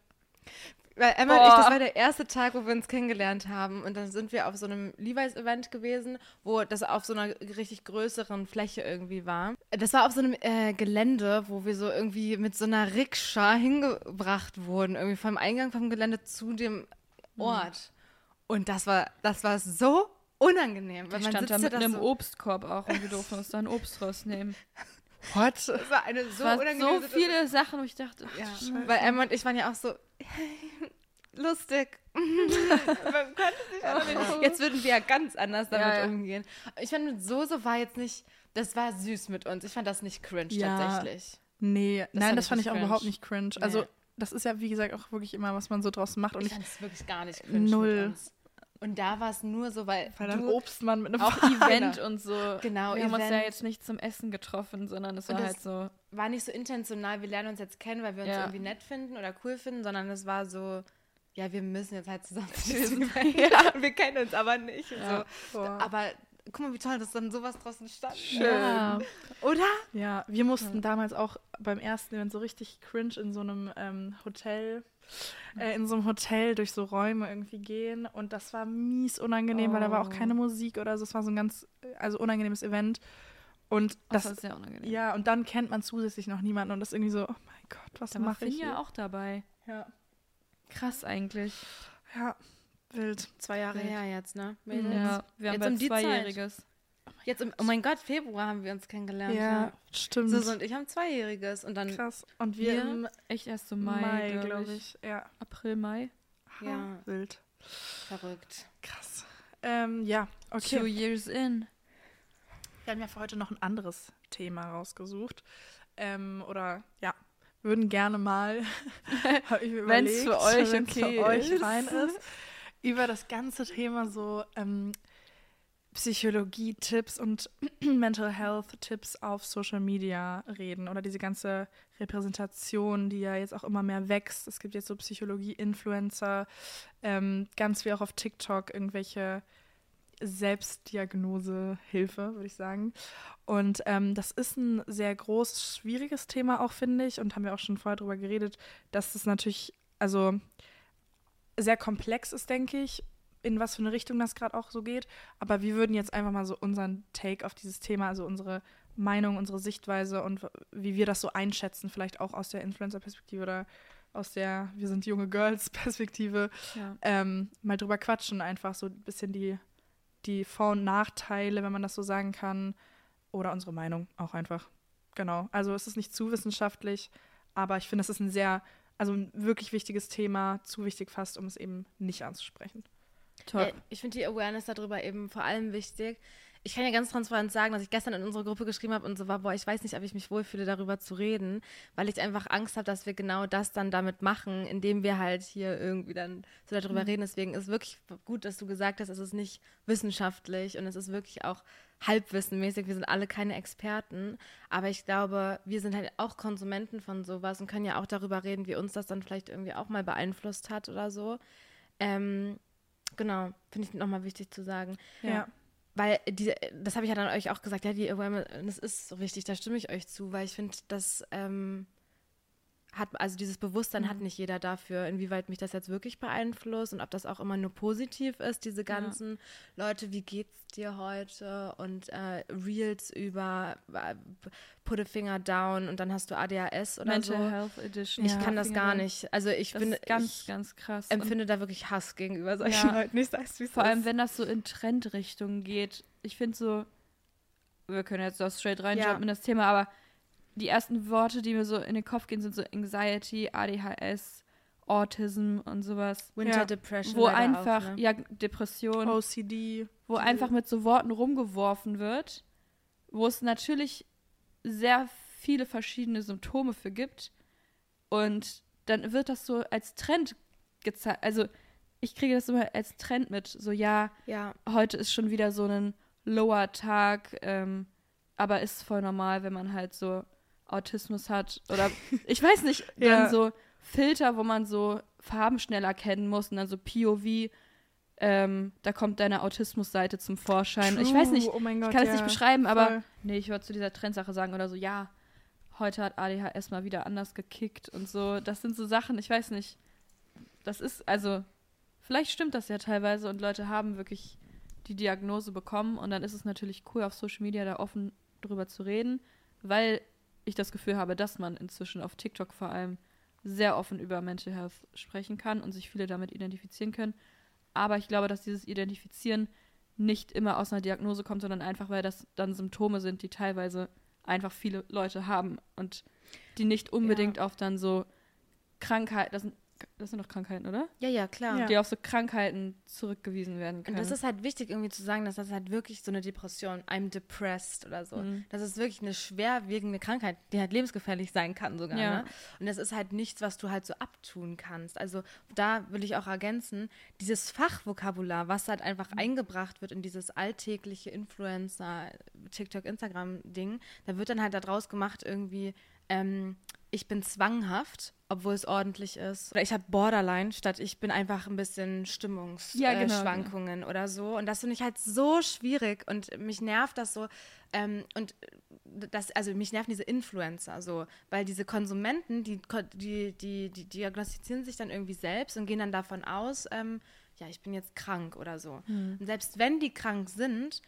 [SPEAKER 2] Weil Emma und ich, das
[SPEAKER 3] Boah.
[SPEAKER 2] war der erste Tag, wo wir uns kennengelernt haben. Und dann sind wir auf so einem Levi's-Event gewesen, wo das auf so einer richtig größeren Fläche irgendwie war. Das war auf so einem äh, Gelände, wo wir so irgendwie mit so einer Rikscha hingebracht wurden. Irgendwie vom Eingang vom Gelände zu dem Ort. Und das war, das war so unangenehm. Weil
[SPEAKER 3] ich
[SPEAKER 2] man
[SPEAKER 3] stand da mitten im
[SPEAKER 2] so,
[SPEAKER 3] Obstkorb auch und wir durften uns da ein Obst rausnehmen.
[SPEAKER 1] What?
[SPEAKER 2] Das war eine so unangenehme
[SPEAKER 3] so viele Sachen, wo ich dachte, ach,
[SPEAKER 2] Ja,
[SPEAKER 3] Scheiße.
[SPEAKER 2] weil Emma und ich waren ja auch so lustig. Man konnte sich auch nicht- Jetzt würden wir ja ganz anders damit
[SPEAKER 3] Ja, ja.
[SPEAKER 2] umgehen. Ich fand, mit Soße war jetzt nicht, das war süß mit uns. Ich fand das nicht cringe
[SPEAKER 1] Ja.
[SPEAKER 2] tatsächlich.
[SPEAKER 1] Nee, nein,
[SPEAKER 2] fand
[SPEAKER 1] das fand ich
[SPEAKER 2] nicht
[SPEAKER 1] auch
[SPEAKER 2] cringe.
[SPEAKER 1] überhaupt nicht cringe. Also
[SPEAKER 2] Nee.
[SPEAKER 1] das ist ja, wie gesagt, auch wirklich immer, was man so draus macht. Und
[SPEAKER 2] Ich fand es wirklich gar nicht cringe
[SPEAKER 1] Null.
[SPEAKER 2] mit uns. Und da war es nur so, weil,
[SPEAKER 1] weil dann
[SPEAKER 2] du,
[SPEAKER 1] Obstmann mit einem
[SPEAKER 3] auch Event und so.
[SPEAKER 2] Genau,
[SPEAKER 3] wir haben uns ja
[SPEAKER 2] Event.
[SPEAKER 3] jetzt nicht zum Essen getroffen, sondern es war
[SPEAKER 2] das-
[SPEAKER 3] halt so,
[SPEAKER 2] war nicht so intentional, wir lernen uns jetzt kennen, weil wir uns irgendwie nett finden oder cool finden, sondern es war so, ja, wir müssen jetzt halt zusammen zu diesem
[SPEAKER 3] Ja.
[SPEAKER 2] Wir kennen uns aber nicht.
[SPEAKER 3] Ja.
[SPEAKER 2] so. Aber guck mal, wie toll, dass dann sowas draußen stand.
[SPEAKER 3] ja.
[SPEAKER 2] Oder?
[SPEAKER 1] Ja, wir mussten damals auch beim ersten Event so richtig cringe in so einem ähm, Hotel, äh, in so einem Hotel durch so Räume irgendwie gehen. Und das war mies unangenehm, weil da war auch
[SPEAKER 2] Oh.
[SPEAKER 1] keine Musik oder so. Es war so ein ganz, äh, also unangenehmes Event. Und
[SPEAKER 3] Das
[SPEAKER 1] das,
[SPEAKER 3] war sehr unangenehm.
[SPEAKER 1] ja, und dann kennt man zusätzlich noch niemanden und das ist irgendwie so, oh mein Gott, was
[SPEAKER 3] da war
[SPEAKER 1] mache ich
[SPEAKER 3] Finja
[SPEAKER 1] hier?
[SPEAKER 3] auch dabei.
[SPEAKER 1] Ja.
[SPEAKER 3] Krass eigentlich.
[SPEAKER 1] ja, wild.
[SPEAKER 2] Zwei Jahre
[SPEAKER 1] Wild.
[SPEAKER 2] her jetzt, ne?
[SPEAKER 1] Mhm.
[SPEAKER 2] Mädels?
[SPEAKER 3] Ja, wir haben
[SPEAKER 2] Jetzt um die Zeit.
[SPEAKER 3] Zweijähriges.
[SPEAKER 2] Jetzt im, oh mein Gott, Februar haben wir uns kennengelernt.
[SPEAKER 1] Ja, stimmt.
[SPEAKER 2] Susi und ich haben Zweijähriges und dann,
[SPEAKER 1] Krass. Und wir,
[SPEAKER 3] Wir?
[SPEAKER 1] im
[SPEAKER 3] Echt erst so
[SPEAKER 1] Mai,
[SPEAKER 3] Mai,
[SPEAKER 1] glaube
[SPEAKER 3] glaube
[SPEAKER 1] ich.
[SPEAKER 3] ich.
[SPEAKER 1] Ja.
[SPEAKER 3] April, Mai.
[SPEAKER 2] Ja.
[SPEAKER 1] Wild.
[SPEAKER 2] verrückt.
[SPEAKER 1] Krass. Ähm, ja,
[SPEAKER 3] Two
[SPEAKER 1] okay.
[SPEAKER 3] years in.
[SPEAKER 1] Wir haben ja für heute noch ein anderes Thema rausgesucht. Ähm, oder ja, würden gerne mal, hab ich mir
[SPEAKER 3] Wenn's
[SPEAKER 1] überlegt,
[SPEAKER 3] für euch okay
[SPEAKER 1] für euch
[SPEAKER 3] ist.
[SPEAKER 1] fein ist, über das ganze Thema so ähm, Psychologie-Tipps und Mental Health-Tipps auf Social Media reden oder diese ganze Repräsentation, die ja jetzt auch immer mehr wächst. Es gibt jetzt so Psychologie-Influencer, ähm, ganz wie auch auf TikTok irgendwelche Selbstdiagnose-Hilfe, würde ich sagen. Und ähm, das ist ein sehr groß, schwieriges Thema auch, finde ich, und haben wir auch schon vorher darüber geredet, dass es natürlich, also sehr komplex ist, denke ich, in was für eine Richtung das gerade auch so geht. Aber wir würden jetzt einfach mal so unseren Take auf dieses Thema, also unsere Meinung, unsere Sichtweise und wie wir das so einschätzen, vielleicht auch aus der Influencer-Perspektive oder aus der Wir sind junge Girls-Perspektive,
[SPEAKER 3] Ja.
[SPEAKER 1] ähm, mal drüber quatschen, einfach so ein bisschen die, die Vor- und Nachteile, wenn man das so sagen kann, oder unsere Meinung auch einfach. Genau. Also es ist nicht zu wissenschaftlich, aber ich finde, es ist ein sehr, also ein wirklich wichtiges Thema, zu wichtig fast, um es eben nicht anzusprechen.
[SPEAKER 3] Toll.
[SPEAKER 2] Ich finde die Awareness darüber eben vor allem wichtig. Ich kann ja ganz transparent sagen, dass ich gestern in unsere Gruppe geschrieben habe und so war, boah, ich weiß nicht, ob ich mich wohlfühle, darüber zu reden, weil ich einfach Angst habe, dass wir genau das dann damit machen, indem wir halt hier irgendwie dann so darüber reden. Deswegen ist wirklich gut, dass du gesagt hast, es ist nicht wissenschaftlich und es ist wirklich auch halbwissenmäßig. Wir sind alle keine Experten, aber ich glaube, wir sind halt auch Konsumenten von sowas und können ja auch darüber reden, wie uns das dann vielleicht irgendwie auch mal beeinflusst hat oder so. Ähm, genau, finde ich nochmal wichtig zu sagen.
[SPEAKER 1] Ja.
[SPEAKER 2] Weil diese, das habe ich ja dann euch auch gesagt, ja, die Awareness ist so wichtig, da stimme ich euch zu, weil ich finde, das ähm, hat, also dieses Bewusstsein hat nicht jeder dafür, inwieweit mich das jetzt wirklich beeinflusst und ob das auch immer nur positiv ist, diese ganzen Leute, wie geht's dir heute und äh, Reels über äh, Put a Finger down und dann hast du ADHS oder
[SPEAKER 3] Mental
[SPEAKER 2] so.
[SPEAKER 3] Health Edition.
[SPEAKER 2] Ich
[SPEAKER 1] Ja,
[SPEAKER 2] kann das gar nicht. Also ich
[SPEAKER 3] Das
[SPEAKER 2] bin
[SPEAKER 3] ganz,
[SPEAKER 2] ich
[SPEAKER 3] ganz krass.
[SPEAKER 2] Empfinde da wirklich Hass gegenüber solchen
[SPEAKER 3] Ja.
[SPEAKER 2] Leuten. Ich sag's, wie
[SPEAKER 3] Vor allem,
[SPEAKER 2] ist.
[SPEAKER 3] wenn das so in Trendrichtungen geht. Ich finde so, wir können jetzt da straight
[SPEAKER 2] Ja.
[SPEAKER 3] reinjumpen in das Thema, aber die ersten Worte, die mir so in den Kopf gehen, sind so Anxiety, ADHS, Autism und sowas.
[SPEAKER 2] Winter
[SPEAKER 1] Ja.
[SPEAKER 2] Depression.
[SPEAKER 3] Wo einfach,
[SPEAKER 2] auch, ne?
[SPEAKER 3] ja, Depression,
[SPEAKER 1] OCD.
[SPEAKER 3] wo einfach mit so Worten rumgeworfen wird, wo es natürlich sehr viele verschiedene Symptome für gibt. Und dann wird das so als Trend gezeigt. Also ich kriege das immer als Trend mit. So, ja,
[SPEAKER 2] Ja,
[SPEAKER 3] heute ist schon wieder so ein lower Tag, ähm, aber ist voll normal, wenn man halt so Autismus hat. Oder ich weiß nicht, dann
[SPEAKER 1] Ja.
[SPEAKER 3] so Filter, wo man so Farben schnell erkennen muss und dann so POV, ähm, da kommt deine Autismusseite zum Vorschein. Ich weiß nicht,
[SPEAKER 1] oh Gott,
[SPEAKER 3] ich kann es
[SPEAKER 1] ja,
[SPEAKER 3] nicht beschreiben, aber
[SPEAKER 1] voll.
[SPEAKER 3] nee, ich wollte zu dieser Trendsache sagen oder so, ja, heute hat ADHS mal wieder anders gekickt und so. Das sind so Sachen, ich weiß nicht. Das ist, also, vielleicht stimmt das ja teilweise und Leute haben wirklich die Diagnose bekommen und dann ist es natürlich cool, auf Social Media da offen drüber zu reden, weil ich das Gefühl habe, dass man inzwischen auf TikTok vor allem sehr offen über Mental Health sprechen kann und sich viele damit identifizieren können. Aber ich glaube, dass dieses Identifizieren nicht immer aus einer Diagnose kommt, sondern einfach, weil das dann Symptome sind, die teilweise einfach viele Leute haben und die nicht unbedingt auf dann so Krankheiten, das das sind doch Krankheiten, oder?
[SPEAKER 2] ja, ja, klar.
[SPEAKER 1] Ja.
[SPEAKER 3] Die auf so Krankheiten zurückgewiesen werden
[SPEAKER 2] Und
[SPEAKER 3] können.
[SPEAKER 2] das ist halt wichtig, irgendwie zu sagen, dass das halt wirklich so eine Depression, I'm depressed oder so.
[SPEAKER 3] Mhm.
[SPEAKER 2] Das ist wirklich eine schwerwiegende Krankheit, die halt lebensgefährlich sein kann sogar.
[SPEAKER 3] Ja.
[SPEAKER 2] Ne? Und das ist halt nichts, was du halt so abtun kannst. Also da will ich auch ergänzen, dieses Fachvokabular, was halt einfach eingebracht wird in dieses alltägliche Influencer, TikTok, Instagram-Ding, da wird dann halt daraus gemacht irgendwie, ähm, ich bin zwanghaft, obwohl es ordentlich ist. Oder ich habe Borderline, statt ich bin einfach ein bisschen
[SPEAKER 3] Ja, genau,
[SPEAKER 2] Stimmungsschwankungen oder so. Und das finde ich halt so schwierig und mich nervt das so. Ähm, und das, also mich nerven diese Influencer so, weil diese Konsumenten, die, die, die, die diagnostizieren sich dann irgendwie selbst und gehen dann davon aus, ähm, ja, ich bin jetzt krank oder so.
[SPEAKER 3] Hm.
[SPEAKER 2] Und selbst wenn die krank sind, äh,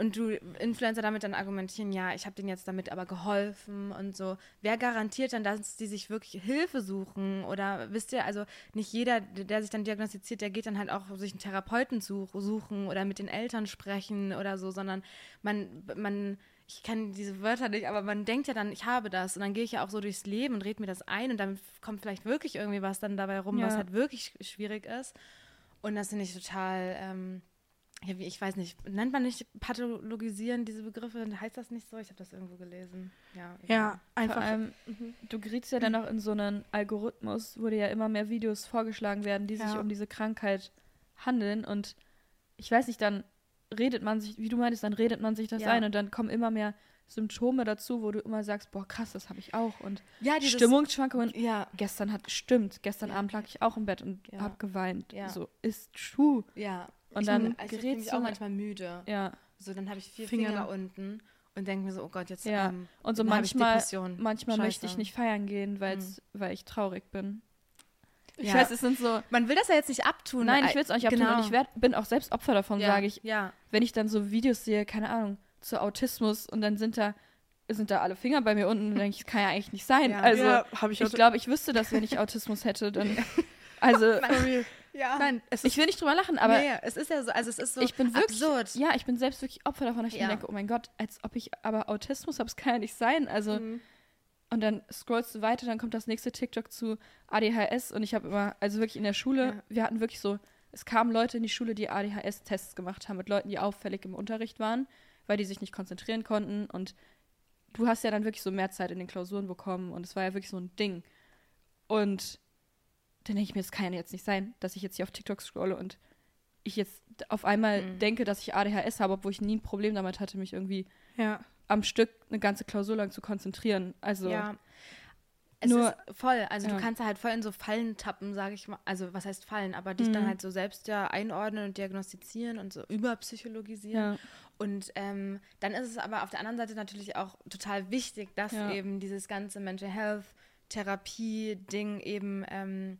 [SPEAKER 2] und du Influencer damit dann argumentieren, ja, ich habe denen jetzt damit aber geholfen und so. Wer garantiert dann, dass die sich wirklich Hilfe suchen? Oder wisst ihr, also nicht jeder, der sich dann diagnostiziert, der geht dann halt auch sich einen Therapeuten such, suchen oder mit den Eltern sprechen oder so, sondern man, man, ich kann diese Wörter nicht, aber man denkt ja dann, ich habe das und dann gehe ich ja auch so durchs Leben und rede mir das ein und dann kommt vielleicht wirklich irgendwie was dann dabei rum, was
[SPEAKER 3] Ja.
[SPEAKER 2] halt wirklich schwierig ist. Und das finde ich total, ähm, ja, wie, ich weiß nicht, nennt man nicht pathologisieren diese Begriffe? Heißt das nicht so? Ich habe das irgendwo gelesen. Ja.
[SPEAKER 1] Ja,
[SPEAKER 3] Vor
[SPEAKER 1] einfach.
[SPEAKER 3] allem, du gerätst ja dann auch in so einen Algorithmus, wo dir ja immer mehr Videos vorgeschlagen werden, die sich
[SPEAKER 1] Ja.
[SPEAKER 3] um diese Krankheit handeln. Und ich weiß nicht, dann redet man sich, wie du meintest, dann redet man sich das
[SPEAKER 2] Ja.
[SPEAKER 3] ein und dann kommen immer mehr Symptome dazu, wo du immer sagst, boah, krass, das habe ich auch. Und
[SPEAKER 2] Ja,
[SPEAKER 3] Stimmungsschwankungen.
[SPEAKER 2] Ja,
[SPEAKER 3] Gestern hat, stimmt, gestern. Abend lag ich auch im Bett und
[SPEAKER 2] Ja.
[SPEAKER 3] hab geweint.
[SPEAKER 2] Ja.
[SPEAKER 3] So, ist true.
[SPEAKER 2] ja.
[SPEAKER 3] Und
[SPEAKER 2] ich,
[SPEAKER 3] dann
[SPEAKER 2] also ich fühle
[SPEAKER 3] gerätst
[SPEAKER 2] mich
[SPEAKER 3] du
[SPEAKER 2] auch manchmal müde.
[SPEAKER 3] Ja.
[SPEAKER 2] So, dann habe ich vier
[SPEAKER 1] Finger
[SPEAKER 2] Finger,
[SPEAKER 1] da.
[SPEAKER 2] unten und denke mir so, oh Gott, jetzt
[SPEAKER 3] Ja.
[SPEAKER 2] ähm,
[SPEAKER 3] Und so
[SPEAKER 2] ich
[SPEAKER 3] manchmal, manchmal möchte ich nicht feiern gehen, weil's, weil ich traurig bin. Ich
[SPEAKER 2] Ja.
[SPEAKER 3] weiß, es sind so.
[SPEAKER 2] Man will das ja jetzt nicht abtun.
[SPEAKER 3] Nein, ich will es auch nicht abtun
[SPEAKER 2] Genau.
[SPEAKER 3] und ich werd, bin auch selbst Opfer davon,
[SPEAKER 2] ja,
[SPEAKER 3] sage ich.
[SPEAKER 2] Ja,
[SPEAKER 3] Wenn ich dann so Videos sehe, keine Ahnung, zu Autismus und dann sind da, sind da alle Finger bei mir unten und denke ich, das kann ja eigentlich nicht sein.
[SPEAKER 2] Ja.
[SPEAKER 3] Also,
[SPEAKER 1] ich
[SPEAKER 3] ich glaube, ich wüsste das, wenn ich Autismus hätte. Dann, also.
[SPEAKER 2] Ja.
[SPEAKER 1] Nein, es ist
[SPEAKER 3] ich will nicht drüber lachen, aber
[SPEAKER 2] nee, es ist ja so, also es ist so
[SPEAKER 3] ich bin wirklich,
[SPEAKER 2] absurd.
[SPEAKER 3] ja, ich bin selbst wirklich Opfer davon, dass ich
[SPEAKER 2] Ja.
[SPEAKER 3] mir denke, oh mein Gott, als ob ich aber Autismus habe, es kann ja nicht sein. Also,
[SPEAKER 2] Mhm.
[SPEAKER 3] und dann scrollst du weiter, dann kommt das nächste TikTok zu ADHS und ich habe immer, also wirklich in der Schule,
[SPEAKER 2] Ja.
[SPEAKER 3] wir hatten wirklich so, es kamen Leute in die Schule, die ADHS-Tests gemacht haben mit Leuten, die auffällig im Unterricht waren, weil die sich nicht konzentrieren konnten und du hast ja dann wirklich so mehr Zeit in den Klausuren bekommen und es war ja wirklich so ein Ding. Und dann denke ich mir, es kann ja jetzt nicht sein, dass ich jetzt hier auf TikTok scrolle und ich jetzt auf einmal
[SPEAKER 2] Mhm.
[SPEAKER 3] denke, dass ich ADHS habe, obwohl ich nie ein Problem damit hatte, mich irgendwie
[SPEAKER 1] ja.
[SPEAKER 3] am Stück eine ganze Klausur lang zu konzentrieren. Also
[SPEAKER 2] Ja. Es
[SPEAKER 3] Nur-
[SPEAKER 2] ist voll, also
[SPEAKER 3] Ja.
[SPEAKER 2] du kannst da halt voll in so Fallen tappen, sage ich mal. Also was heißt Fallen, aber dich dann
[SPEAKER 3] Mhm.
[SPEAKER 2] halt so selbst ja einordnen und diagnostizieren und so überpsychologisieren.
[SPEAKER 3] ja,
[SPEAKER 2] Und ähm, dann ist es aber auf der anderen Seite natürlich auch total wichtig, dass eben dieses ganze Mental Health Therapie-Ding eben ähm,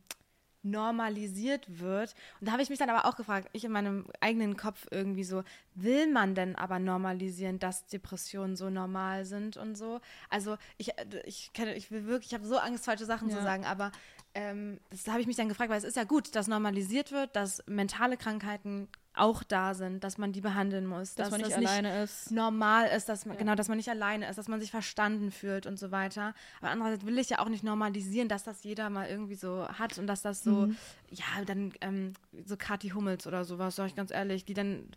[SPEAKER 2] normalisiert wird. Und da habe ich mich dann aber auch gefragt, ich in meinem eigenen Kopf irgendwie so, will man denn aber normalisieren, dass Depressionen so normal sind und so? Also ich, äh, ich kenne, ich will wirklich, ich habe so Angst, falsche Sachen zu
[SPEAKER 3] Ja.
[SPEAKER 2] sagen, aber ähm, das habe ich mich dann gefragt, weil es ist ja gut, dass normalisiert wird, dass mentale Krankheiten auch da sind, dass man die behandeln muss,
[SPEAKER 3] dass, man nicht
[SPEAKER 2] das
[SPEAKER 3] alleine ist.
[SPEAKER 2] normal ist, dass man,
[SPEAKER 3] Ja.
[SPEAKER 2] genau, dass man nicht alleine ist, dass man sich verstanden fühlt und so weiter. Aber andererseits will ich ja auch nicht normalisieren, dass das jeder mal irgendwie so hat und dass das so,
[SPEAKER 3] Mhm.
[SPEAKER 2] ja, dann ähm, so Kathi Hummels oder sowas, sag ich ganz ehrlich, die dann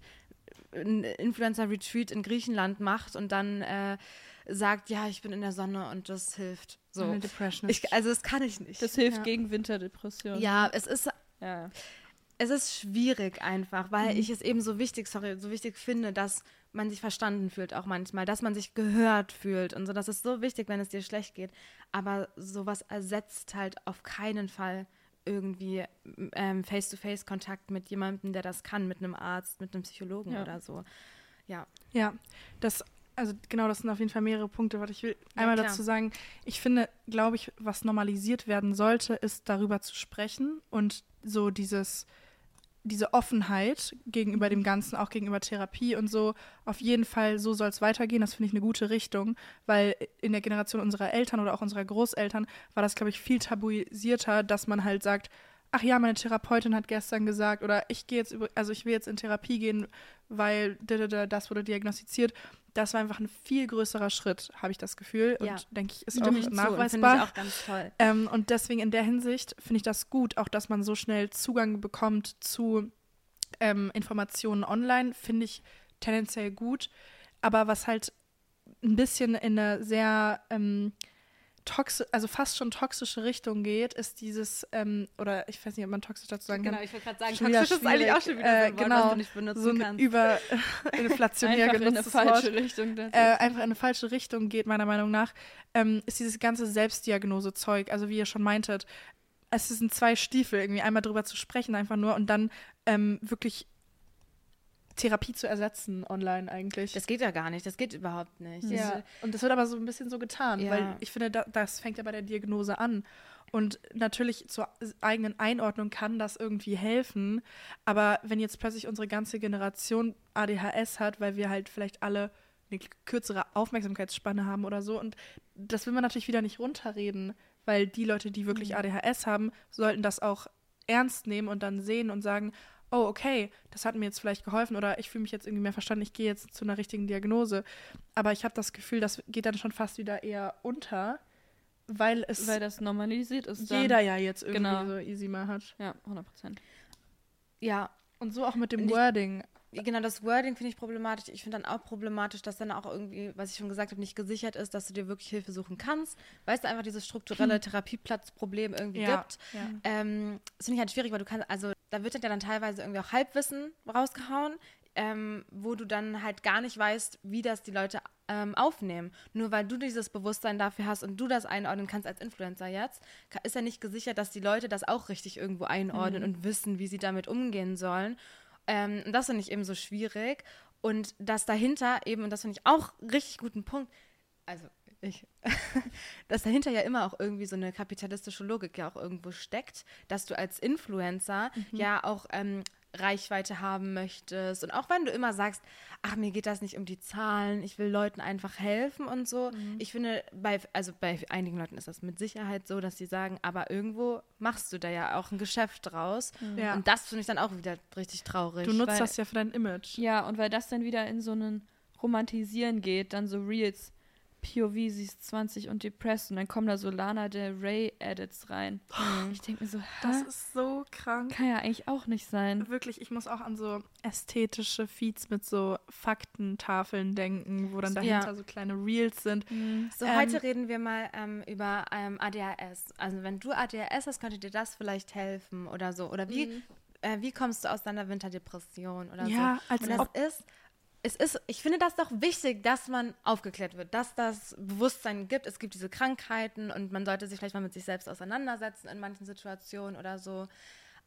[SPEAKER 2] ein Influencer-Retreat in Griechenland macht und dann äh, sagt, ja, ich bin in der Sonne und das hilft. So.
[SPEAKER 1] Eine Depression.
[SPEAKER 2] Ich, also das kann ich nicht.
[SPEAKER 3] Das hilft
[SPEAKER 1] Ja.
[SPEAKER 3] gegen Winterdepression.
[SPEAKER 2] ja, es ist
[SPEAKER 3] ja.
[SPEAKER 2] es ist schwierig einfach, weil
[SPEAKER 3] Mhm.
[SPEAKER 2] ich es eben so wichtig, sorry, so wichtig finde, dass man sich verstanden fühlt auch manchmal, dass man sich gehört fühlt und so. Das ist so wichtig, wenn es dir schlecht geht. Aber sowas ersetzt halt auf keinen Fall irgendwie ähm, Face-to-Face-Kontakt mit jemandem, der das kann, mit einem Arzt, mit einem Psychologen
[SPEAKER 3] Ja.
[SPEAKER 2] oder so. Ja.
[SPEAKER 1] Ja, das, also genau, das sind auf jeden Fall mehrere Punkte. Was ich will
[SPEAKER 2] Ja,
[SPEAKER 1] einmal
[SPEAKER 2] klar.
[SPEAKER 1] dazu sagen, ich finde, glaube ich, was normalisiert werden sollte, ist darüber zu sprechen und so dieses, diese Offenheit gegenüber
[SPEAKER 2] Mhm.
[SPEAKER 1] dem Ganzen, auch gegenüber Therapie und so, auf jeden Fall, so soll es weitergehen. Das finde ich eine gute Richtung, weil in der Generation unserer Eltern oder auch unserer Großeltern war das, glaube ich, viel tabuisierter, dass man halt sagt, ach ja, meine Therapeutin hat gestern gesagt oder ich gehe jetzt über, also ich will jetzt in Therapie gehen, weil das wurde diagnostiziert. Das war einfach ein viel größerer Schritt, habe ich das Gefühl.
[SPEAKER 2] Ja.
[SPEAKER 1] Und denke ich, ist auch
[SPEAKER 2] ich
[SPEAKER 1] nachweisbar.
[SPEAKER 2] Ich auch ganz toll.
[SPEAKER 1] Ähm, und deswegen in der Hinsicht finde ich das gut, auch dass man so schnell Zugang bekommt zu ähm, Informationen online, finde ich tendenziell gut. Aber was halt ein bisschen in eine sehr ähm, toxi also fast schon toxische Richtung geht, ist dieses, ähm, oder ich weiß nicht, ob man toxisch dazu sagen kann,
[SPEAKER 2] ich wollte gerade sagen, toxisch ist eigentlich auch schon wieder so ein Wort,
[SPEAKER 1] Äh, genau.
[SPEAKER 2] was du nicht benutzen
[SPEAKER 1] so ein
[SPEAKER 2] kannst.
[SPEAKER 1] über inflationär
[SPEAKER 3] Einfach in eine
[SPEAKER 1] genutztes
[SPEAKER 3] falsche
[SPEAKER 1] Wort
[SPEAKER 3] Richtung.
[SPEAKER 1] Äh, einfach in eine falsche Richtung geht, meiner Meinung nach, ähm, ist dieses ganze Selbstdiagnose-Zeug. Also wie ihr schon meintet, es sind zwei Stiefel, irgendwie einmal drüber zu sprechen, einfach nur und dann ähm, wirklich Therapie zu ersetzen online eigentlich.
[SPEAKER 2] das geht ja gar nicht, das geht überhaupt nicht. Das
[SPEAKER 1] ja. Und das wird aber so ein bisschen so getan,
[SPEAKER 2] Ja.
[SPEAKER 1] weil ich finde, da, das fängt ja bei der Diagnose an. Und natürlich zur eigenen Einordnung kann das irgendwie helfen. Aber wenn jetzt plötzlich unsere ganze Generation ADHS hat, weil wir halt vielleicht alle eine kürzere Aufmerksamkeitsspanne haben oder so, und das will man natürlich wieder nicht runterreden, weil die Leute, die wirklich
[SPEAKER 2] Mhm.
[SPEAKER 1] ADHS haben, sollten das auch ernst nehmen und dann sehen und sagen, oh, okay, das hat mir jetzt vielleicht geholfen oder ich fühle mich jetzt irgendwie mehr verstanden, ich gehe jetzt zu einer richtigen Diagnose. Aber ich habe das Gefühl, das geht dann schon fast wieder eher unter, weil es
[SPEAKER 3] weil das normalisiert ist. Dann.
[SPEAKER 1] jeder ja jetzt irgendwie
[SPEAKER 3] Genau.
[SPEAKER 1] so easy mal hat.
[SPEAKER 3] Ja, 100 Prozent.
[SPEAKER 2] ja,
[SPEAKER 1] Und so auch mit dem
[SPEAKER 2] ich-
[SPEAKER 1] Wording.
[SPEAKER 2] Genau, das Wording finde ich problematisch. Ich finde dann auch problematisch, dass dann auch irgendwie, was ich schon gesagt habe, nicht gesichert ist, dass du dir wirklich Hilfe suchen kannst. Weißt du, einfach dieses strukturelle Therapieplatzproblem irgendwie
[SPEAKER 1] Ja,
[SPEAKER 2] gibt.
[SPEAKER 1] ja.
[SPEAKER 2] Ähm, das finde ich halt schwierig, weil du kannst, also da wird ja dann teilweise irgendwie auch Halbwissen rausgehauen. ähm, wo du dann halt gar nicht weißt, wie das die Leute ähm, aufnehmen. Nur weil du dieses Bewusstsein dafür hast und du das einordnen kannst als Influencer jetzt, ist ja nicht gesichert, dass die Leute das auch richtig irgendwo einordnen und wissen, wie sie damit umgehen sollen. Ähm, und das finde ich eben so schwierig. Und dass dahinter eben, und das finde ich auch richtig guten Punkt, also ich, dass dahinter ja immer auch irgendwie so eine kapitalistische Logik ja auch irgendwo steckt, dass du als Influencer ja auch ähm, Reichweite haben möchtest. Und auch wenn du immer sagst, ach, mir geht das nicht um die Zahlen, ich will Leuten einfach helfen und so. Ich finde, bei, also bei einigen Leuten ist das mit Sicherheit so, dass sie sagen, aber irgendwo machst du da ja auch ein Geschäft draus.
[SPEAKER 1] Ja.
[SPEAKER 2] Und das finde ich dann auch wieder richtig traurig.
[SPEAKER 1] Du nutzt
[SPEAKER 3] weil-
[SPEAKER 1] das ja für dein Image.
[SPEAKER 3] Ja, und weil das dann wieder in so einen Romantisieren geht, dann so Reels, POV, sie ist 20 und depressed und dann kommen da so Lana Del Rey Edits rein. Ich denke mir so,
[SPEAKER 1] Das
[SPEAKER 3] hä?
[SPEAKER 1] ist so krank.
[SPEAKER 3] kann ja eigentlich auch nicht sein.
[SPEAKER 1] Wirklich, ich muss auch an so ästhetische Feeds mit so Faktentafeln denken, wo dann
[SPEAKER 2] Ja.
[SPEAKER 1] dahinter so kleine Reels sind.
[SPEAKER 2] So,
[SPEAKER 1] Ähm,
[SPEAKER 2] heute reden wir mal ähm, über ähm, ADHS. Also, wenn du ADHS hast, könnte dir das vielleicht helfen oder so. Oder wie, äh, wie kommst du aus deiner Winterdepression oder
[SPEAKER 1] Ja,
[SPEAKER 2] so?
[SPEAKER 1] als
[SPEAKER 2] Und das ist, es ist, ich finde das doch wichtig, dass man aufgeklärt wird, dass das Bewusstsein gibt. Es gibt diese Krankheiten und man sollte sich vielleicht mal mit sich selbst auseinandersetzen in manchen Situationen oder so.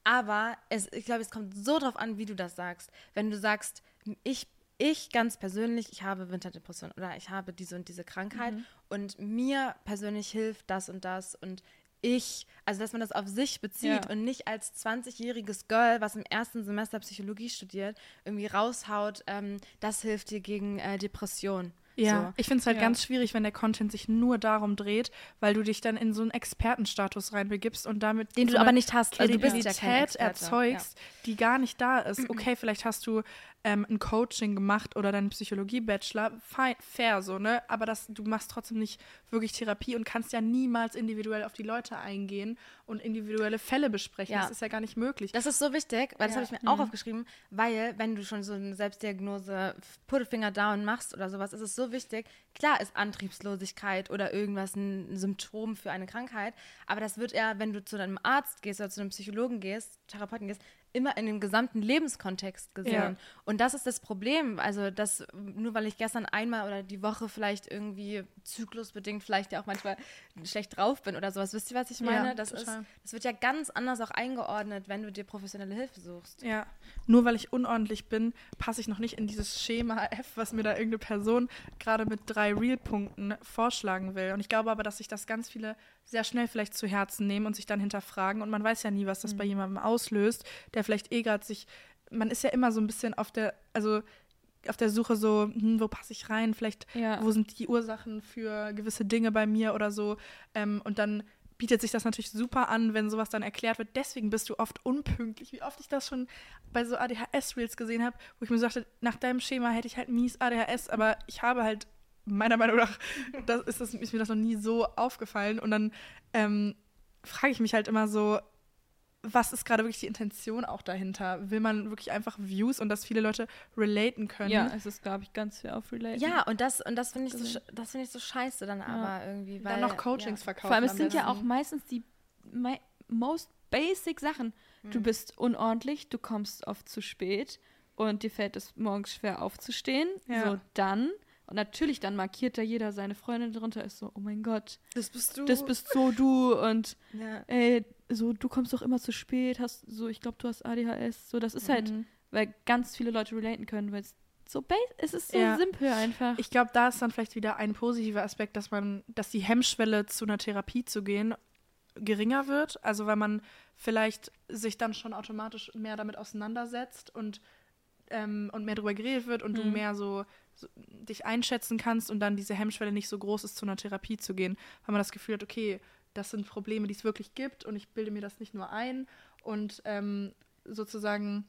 [SPEAKER 2] Aber es, ich glaube, es kommt so drauf an, wie du das sagst. Wenn du sagst, ich, ich ganz persönlich, ich habe Winterdepression oder ich habe diese und diese Krankheit und mir persönlich hilft das und das und ich, also dass man das auf sich bezieht
[SPEAKER 3] Ja.
[SPEAKER 2] und nicht als 20-jähriges Girl, was im ersten Semester Psychologie studiert, irgendwie raushaut, ähm, das hilft dir gegen äh, Depression.
[SPEAKER 1] Ja,
[SPEAKER 2] So.
[SPEAKER 1] ich finde es halt
[SPEAKER 3] Ja.
[SPEAKER 1] ganz schwierig, wenn der Content sich nur darum dreht, weil du dich dann in so einen Expertenstatus reinbegibst und damit
[SPEAKER 2] Den du
[SPEAKER 1] so
[SPEAKER 2] aber
[SPEAKER 1] eine
[SPEAKER 2] nicht hast. Also du bist ja kein
[SPEAKER 1] Kredibilität
[SPEAKER 2] Experte.
[SPEAKER 1] erzeugst, die gar nicht da ist. Okay, vielleicht hast du ähm, ein Coaching gemacht oder deinen Psychologie-Bachelor, fair so, ne? Aber das, du machst trotzdem nicht wirklich Therapie und kannst ja niemals individuell auf die Leute eingehen und individuelle Fälle besprechen.
[SPEAKER 2] Ja.
[SPEAKER 1] Das ist ja gar nicht möglich.
[SPEAKER 2] Das ist so wichtig, weil das
[SPEAKER 1] Ja.
[SPEAKER 2] habe ich mir auch aufgeschrieben, weil wenn du schon so eine Selbstdiagnose Put a Finger down machst oder sowas, ist es so wichtig. Klar ist Antriebslosigkeit oder irgendwas ein Symptom für eine Krankheit, aber das wird ja, wenn du zu einem Arzt gehst oder zu einem Psychologen gehst, Therapeuten gehst, immer in dem gesamten Lebenskontext gesehen.
[SPEAKER 1] Ja.
[SPEAKER 2] Und das ist das Problem. Also, dass nur weil ich gestern einmal oder die Woche vielleicht irgendwie zyklusbedingt vielleicht ja auch manchmal schlecht drauf bin oder sowas. Wisst ihr, was ich meine?
[SPEAKER 1] Ja,
[SPEAKER 2] das, ist, das wird ja ganz anders auch eingeordnet, wenn du dir professionelle Hilfe suchst.
[SPEAKER 1] Ja, nur weil ich unordentlich bin, passe ich noch nicht in dieses Schema F, was mir da irgendeine Person gerade mit drei Real-Punkten vorschlagen will. Und ich glaube aber, dass sich das ganz viele sehr schnell vielleicht zu Herzen nehmen und sich dann hinterfragen. Und man weiß ja nie, was das bei jemandem auslöst, der vielleicht eh gerade sich. Man ist ja immer so ein bisschen auf der, also auf der Suche so, hm, wo passe ich rein? Vielleicht,
[SPEAKER 3] Ja.
[SPEAKER 1] wo sind die Ursachen für gewisse Dinge bei mir oder so? Ähm, und dann bietet sich das natürlich super an, wenn sowas dann erklärt wird. Deswegen bist du oft unpünktlich. Wie oft ich das schon bei so ADHS-Reels gesehen habe, wo ich mir sagte, nach deinem Schema hätte ich halt mies ADHS, aber ich habe halt meiner Meinung nach, das ist, das, ist mir das noch nie so aufgefallen. Und dann ähm, frage ich mich halt immer so, was ist gerade wirklich die Intention auch dahinter? Will man wirklich einfach Views und dass viele Leute relaten können?
[SPEAKER 3] Ja, es ist, glaube ich, ganz viel auf Relate.
[SPEAKER 2] Ja, und das, und das finde ich, so, das finde ich so scheiße dann aber irgendwie. Weil,
[SPEAKER 1] dann noch Coachings
[SPEAKER 2] ja.
[SPEAKER 1] verkaufen.
[SPEAKER 3] Vor allem, es sind ja auch meistens die most basic Sachen. Du
[SPEAKER 2] Hm.
[SPEAKER 3] bist unordentlich, du kommst oft zu spät und dir fällt es morgens schwer aufzustehen.
[SPEAKER 1] Ja.
[SPEAKER 3] So, dann. Und natürlich, dann markiert da jeder seine Freundin drunter, ist so, oh mein Gott,
[SPEAKER 2] Das bist du.
[SPEAKER 3] das bist so du und
[SPEAKER 2] ja.
[SPEAKER 3] ey, so, du kommst doch immer zu spät, hast so, ich glaube, du hast ADHS. So, das ist halt,
[SPEAKER 1] Mhm.
[SPEAKER 3] weil ganz viele Leute relaten können, weil es so base, es ist so
[SPEAKER 1] Ja.
[SPEAKER 3] simpel einfach.
[SPEAKER 1] Ich glaube, da ist dann vielleicht wieder ein positiver Aspekt, dass man, dass die Hemmschwelle zu einer Therapie zu gehen geringer wird. Also weil man vielleicht sich dann schon automatisch mehr damit auseinandersetzt und, ähm, und mehr darüber geredet wird und du
[SPEAKER 3] Mhm.
[SPEAKER 1] mehr so, so dich einschätzen kannst und dann diese Hemmschwelle nicht so groß ist, zu einer Therapie zu gehen, weil man das Gefühl hat, okay, das sind Probleme, die es wirklich gibt und ich bilde mir das nicht nur ein und ähm, sozusagen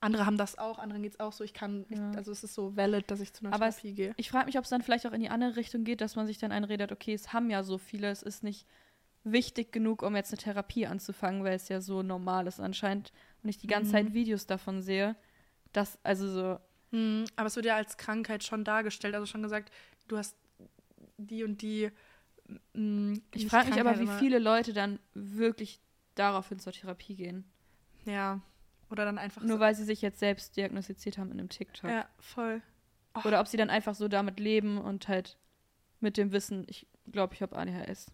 [SPEAKER 1] andere haben das auch, anderen geht es auch so, ich kann,
[SPEAKER 3] Ja.
[SPEAKER 1] ich, also es ist so valid, dass ich zu einer
[SPEAKER 3] Aber
[SPEAKER 1] Therapie gehe.
[SPEAKER 3] Ich frage mich, ob es dann vielleicht auch in die andere Richtung geht, dass man sich dann einredet, okay, es haben ja so viele, es ist nicht wichtig genug, um jetzt eine Therapie anzufangen, weil es ja so normal ist anscheinend und ich die ganze
[SPEAKER 1] Mhm.
[SPEAKER 3] Zeit Videos davon sehe. dass also so,
[SPEAKER 1] Hm, aber es wird ja als Krankheit schon dargestellt, also schon gesagt, du hast die und die. hm,
[SPEAKER 3] ich frage mich aber, wie viele Leute dann wirklich daraufhin zur Therapie gehen.
[SPEAKER 1] Ja. Oder dann einfach
[SPEAKER 3] Nur
[SPEAKER 1] so.
[SPEAKER 3] weil sie sich jetzt selbst diagnostiziert haben in einem TikTok.
[SPEAKER 1] Ja, voll.
[SPEAKER 3] Oder ob sie dann einfach so damit leben und halt mit dem Wissen, ich glaube, ich habe ADHS.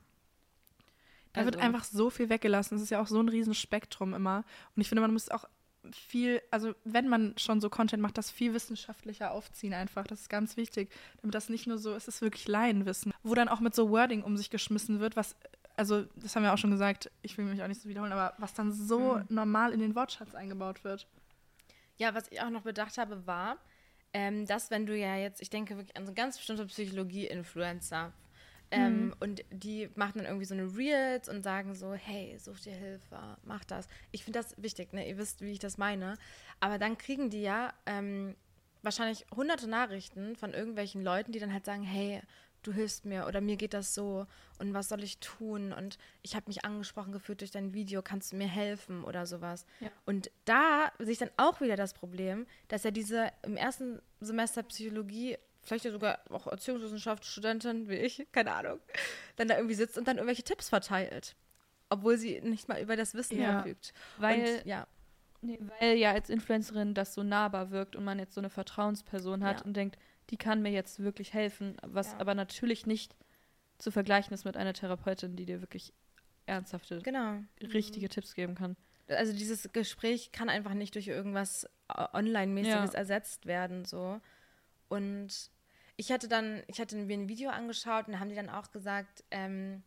[SPEAKER 1] Da wird
[SPEAKER 3] Also-
[SPEAKER 1] einfach so viel weggelassen. Es ist ja auch so ein Riesenspektrum immer. Und ich finde, man muss auch viel, also wenn man schon so Content macht, das viel wissenschaftlicher aufziehen einfach. Das ist ganz wichtig. Damit das nicht nur so, es ist wirklich Laienwissen. Wo dann auch mit so Wording um sich geschmissen wird, was, also das haben wir auch schon gesagt, ich will mich auch nicht so wiederholen, aber was dann so
[SPEAKER 2] Mhm.
[SPEAKER 1] normal in den Wortschatz eingebaut wird.
[SPEAKER 2] Ja, was ich auch noch bedacht habe, war, ähm, dass wenn du ja jetzt, ich denke wirklich an so ganz bestimmte Psychologie-Influencer, ähm, und die machen dann irgendwie so eine Reels und sagen so, hey, such dir Hilfe, mach das. Ich finde das wichtig, ne? Ihr wisst, wie ich das meine. Aber dann kriegen die ja ähm, wahrscheinlich hunderte Nachrichten von irgendwelchen Leuten, die dann halt sagen, hey, du hilfst mir oder mir geht das so und was soll ich tun und ich habe mich angesprochen gefühlt durch dein Video, kannst du mir helfen oder sowas.
[SPEAKER 3] Ja.
[SPEAKER 2] Und da sehe ich dann auch wieder das Problem, dass ja diese im ersten Semester Psychologie, vielleicht ja sogar auch Erziehungswissenschaftsstudentin wie ich, keine Ahnung, dann da irgendwie sitzt und dann irgendwelche Tipps verteilt. Obwohl sie nicht mal über das Wissen
[SPEAKER 1] Ja.
[SPEAKER 2] verfügt.
[SPEAKER 3] Weil,
[SPEAKER 2] und, ja,
[SPEAKER 3] nee, weil ja als Influencerin das so nahbar wirkt und man jetzt so eine Vertrauensperson hat
[SPEAKER 2] Ja.
[SPEAKER 3] und denkt, die kann mir jetzt wirklich helfen, was
[SPEAKER 2] Ja.
[SPEAKER 3] aber natürlich nicht zu vergleichen ist mit einer Therapeutin, die dir wirklich ernsthafte,
[SPEAKER 2] genau.
[SPEAKER 3] richtige Tipps geben kann.
[SPEAKER 2] Also dieses Gespräch kann einfach nicht durch irgendwas äh, Online-mäßiges ersetzt werden, so. Und ich hatte dann, ich hatte mir ein Video angeschaut und da haben die dann auch gesagt, ähm,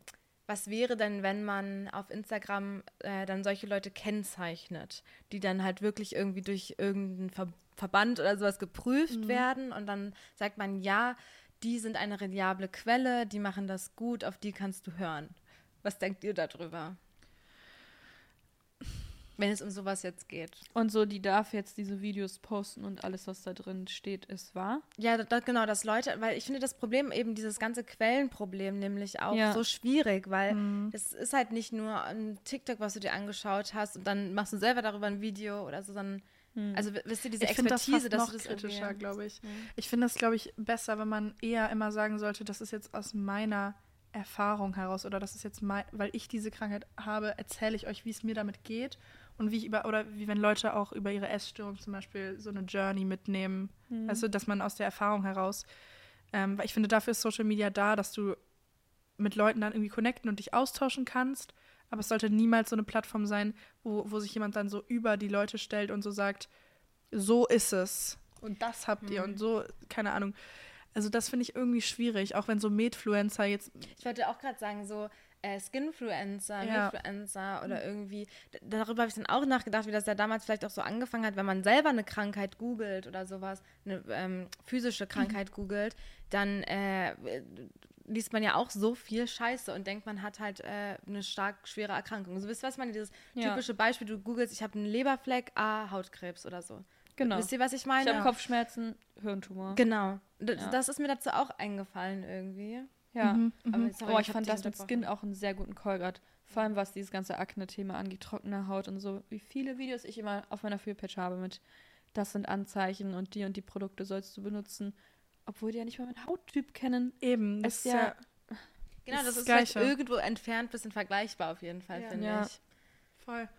[SPEAKER 2] was wäre denn, wenn man auf Instagram äh, dann solche Leute kennzeichnet, die dann halt wirklich irgendwie durch irgendeinen Ver Verband oder sowas geprüft werden und dann sagt man, ja, die sind eine reliable Quelle, die machen das gut, auf die kannst du hören. Was denkt ihr darüber? Wenn es um sowas jetzt geht.
[SPEAKER 3] Und so, die darf jetzt diese Videos posten und alles, was da drin steht, ist wahr.
[SPEAKER 2] Ja, da, genau, dass Leute, weil ich finde das Problem eben, dieses ganze Quellenproblem nämlich auch
[SPEAKER 3] Ja.
[SPEAKER 2] so schwierig, weil es ist halt nicht nur ein TikTok, was du dir angeschaut hast und dann machst du selber darüber ein Video oder so, sondern, also w- wisst ihr, diese
[SPEAKER 1] ich finde das
[SPEAKER 2] Expertise,
[SPEAKER 1] fast
[SPEAKER 2] dass
[SPEAKER 1] noch
[SPEAKER 2] du das
[SPEAKER 1] kritischer, glaube ich. Ich finde es, glaube ich, besser, wenn man eher immer sagen sollte, das ist jetzt aus meiner Erfahrung heraus oder das ist jetzt mein, weil ich diese Krankheit habe, erzähle ich euch, wie es mir damit geht und wie ich über, oder wie wenn Leute auch über ihre Essstörung zum Beispiel so eine Journey mitnehmen. Also, dass man aus der Erfahrung heraus, ähm, weil ich finde, dafür ist Social Media da, dass du mit Leuten dann irgendwie connecten und dich austauschen kannst. Aber es sollte niemals so eine Plattform sein, wo, wo sich jemand dann so über die Leute stellt und so sagt, so ist es. Und das habt ihr und so, keine Ahnung. Also das finde ich irgendwie schwierig, auch wenn so Medfluencer jetzt,
[SPEAKER 2] Ich wollte auch gerade sagen, so äh, Skinfluencer,
[SPEAKER 1] Ja.
[SPEAKER 2] Influencer oder irgendwie, darüber habe ich dann auch nachgedacht, wie das ja damals vielleicht auch so angefangen hat, wenn man selber eine Krankheit googelt oder sowas, eine ähm, physische Krankheit googelt, dann äh, liest man ja auch so viel Scheiße und denkt, man hat halt äh, eine stark schwere Erkrankung. So wisst ihr, was ich meine? Dieses
[SPEAKER 3] Ja.
[SPEAKER 2] typische Beispiel, du googelst, ich habe einen Leberfleck, ah, Hautkrebs oder so.
[SPEAKER 3] Genau.
[SPEAKER 2] Wisst ihr, was ich
[SPEAKER 3] Ich
[SPEAKER 2] meine?
[SPEAKER 3] habe Kopfschmerzen, Hirntumor.
[SPEAKER 2] Genau. D
[SPEAKER 3] Ja.
[SPEAKER 2] Das ist mir dazu auch eingefallen irgendwie.
[SPEAKER 3] Ja.
[SPEAKER 1] Mhm,
[SPEAKER 2] Aber sorry,
[SPEAKER 3] oh, ich
[SPEAKER 2] hab
[SPEAKER 3] fand das mit. Skin auch einen sehr guten Call gerade. Vor allem was dieses ganze Akne-Thema angeht, trockene Haut und so. Wie viele Videos ich immer auf meiner Feelpage habe mit das sind Anzeichen und die und die Produkte sollst du benutzen. Obwohl die ja nicht mal meinen Hauttyp kennen.
[SPEAKER 1] eben,
[SPEAKER 3] Es
[SPEAKER 1] das
[SPEAKER 3] ist
[SPEAKER 1] ja,
[SPEAKER 3] ja-
[SPEAKER 2] Genau,
[SPEAKER 1] Das
[SPEAKER 2] das
[SPEAKER 1] ist
[SPEAKER 2] vielleicht
[SPEAKER 1] Gleiche.
[SPEAKER 2] irgendwo entfernt, bisschen vergleichbar auf jeden Fall,
[SPEAKER 1] Ja.
[SPEAKER 2] finde
[SPEAKER 3] Ja.
[SPEAKER 2] ich.
[SPEAKER 1] voll.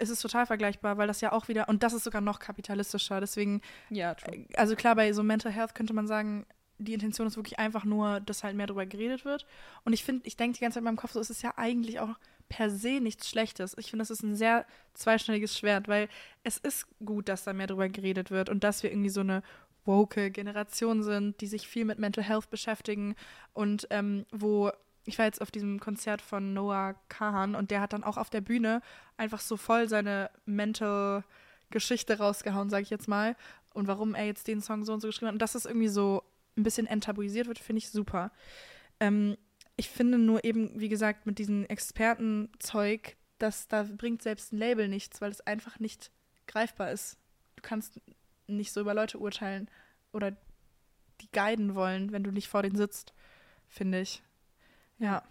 [SPEAKER 1] Es ist total vergleichbar, weil das ja auch wieder, und das ist sogar noch kapitalistischer, deswegen
[SPEAKER 3] Ja, true.
[SPEAKER 1] also klar, bei so Mental Health könnte man sagen, die Intention ist wirklich einfach nur, dass halt mehr darüber geredet wird. Und ich finde, ich denke die ganze Zeit in meinem Kopf so, es ist ja eigentlich auch per se nichts Schlechtes. Ich finde, das ist ein sehr zweischneidiges Schwert, weil es ist gut, dass da mehr darüber geredet wird und dass wir irgendwie so eine woke Generation sind, die sich viel mit Mental Health beschäftigen und ähm, wo ich war jetzt auf diesem Konzert von Noah Kahan und der hat dann auch auf der Bühne einfach so voll seine Mental Geschichte rausgehauen, sage ich jetzt mal. Und warum er jetzt den Song so und so geschrieben hat. Und das irgendwie so ein bisschen enttabuisiert wird, finde ich super. Ähm, ich finde nur eben, wie gesagt, mit diesem Expertenzeug, dass da bringt selbst ein Label nichts, weil es einfach nicht greifbar ist. Du kannst nicht so über Leute urteilen oder die guiden wollen, wenn du nicht vor denen sitzt, finde ich. Ja.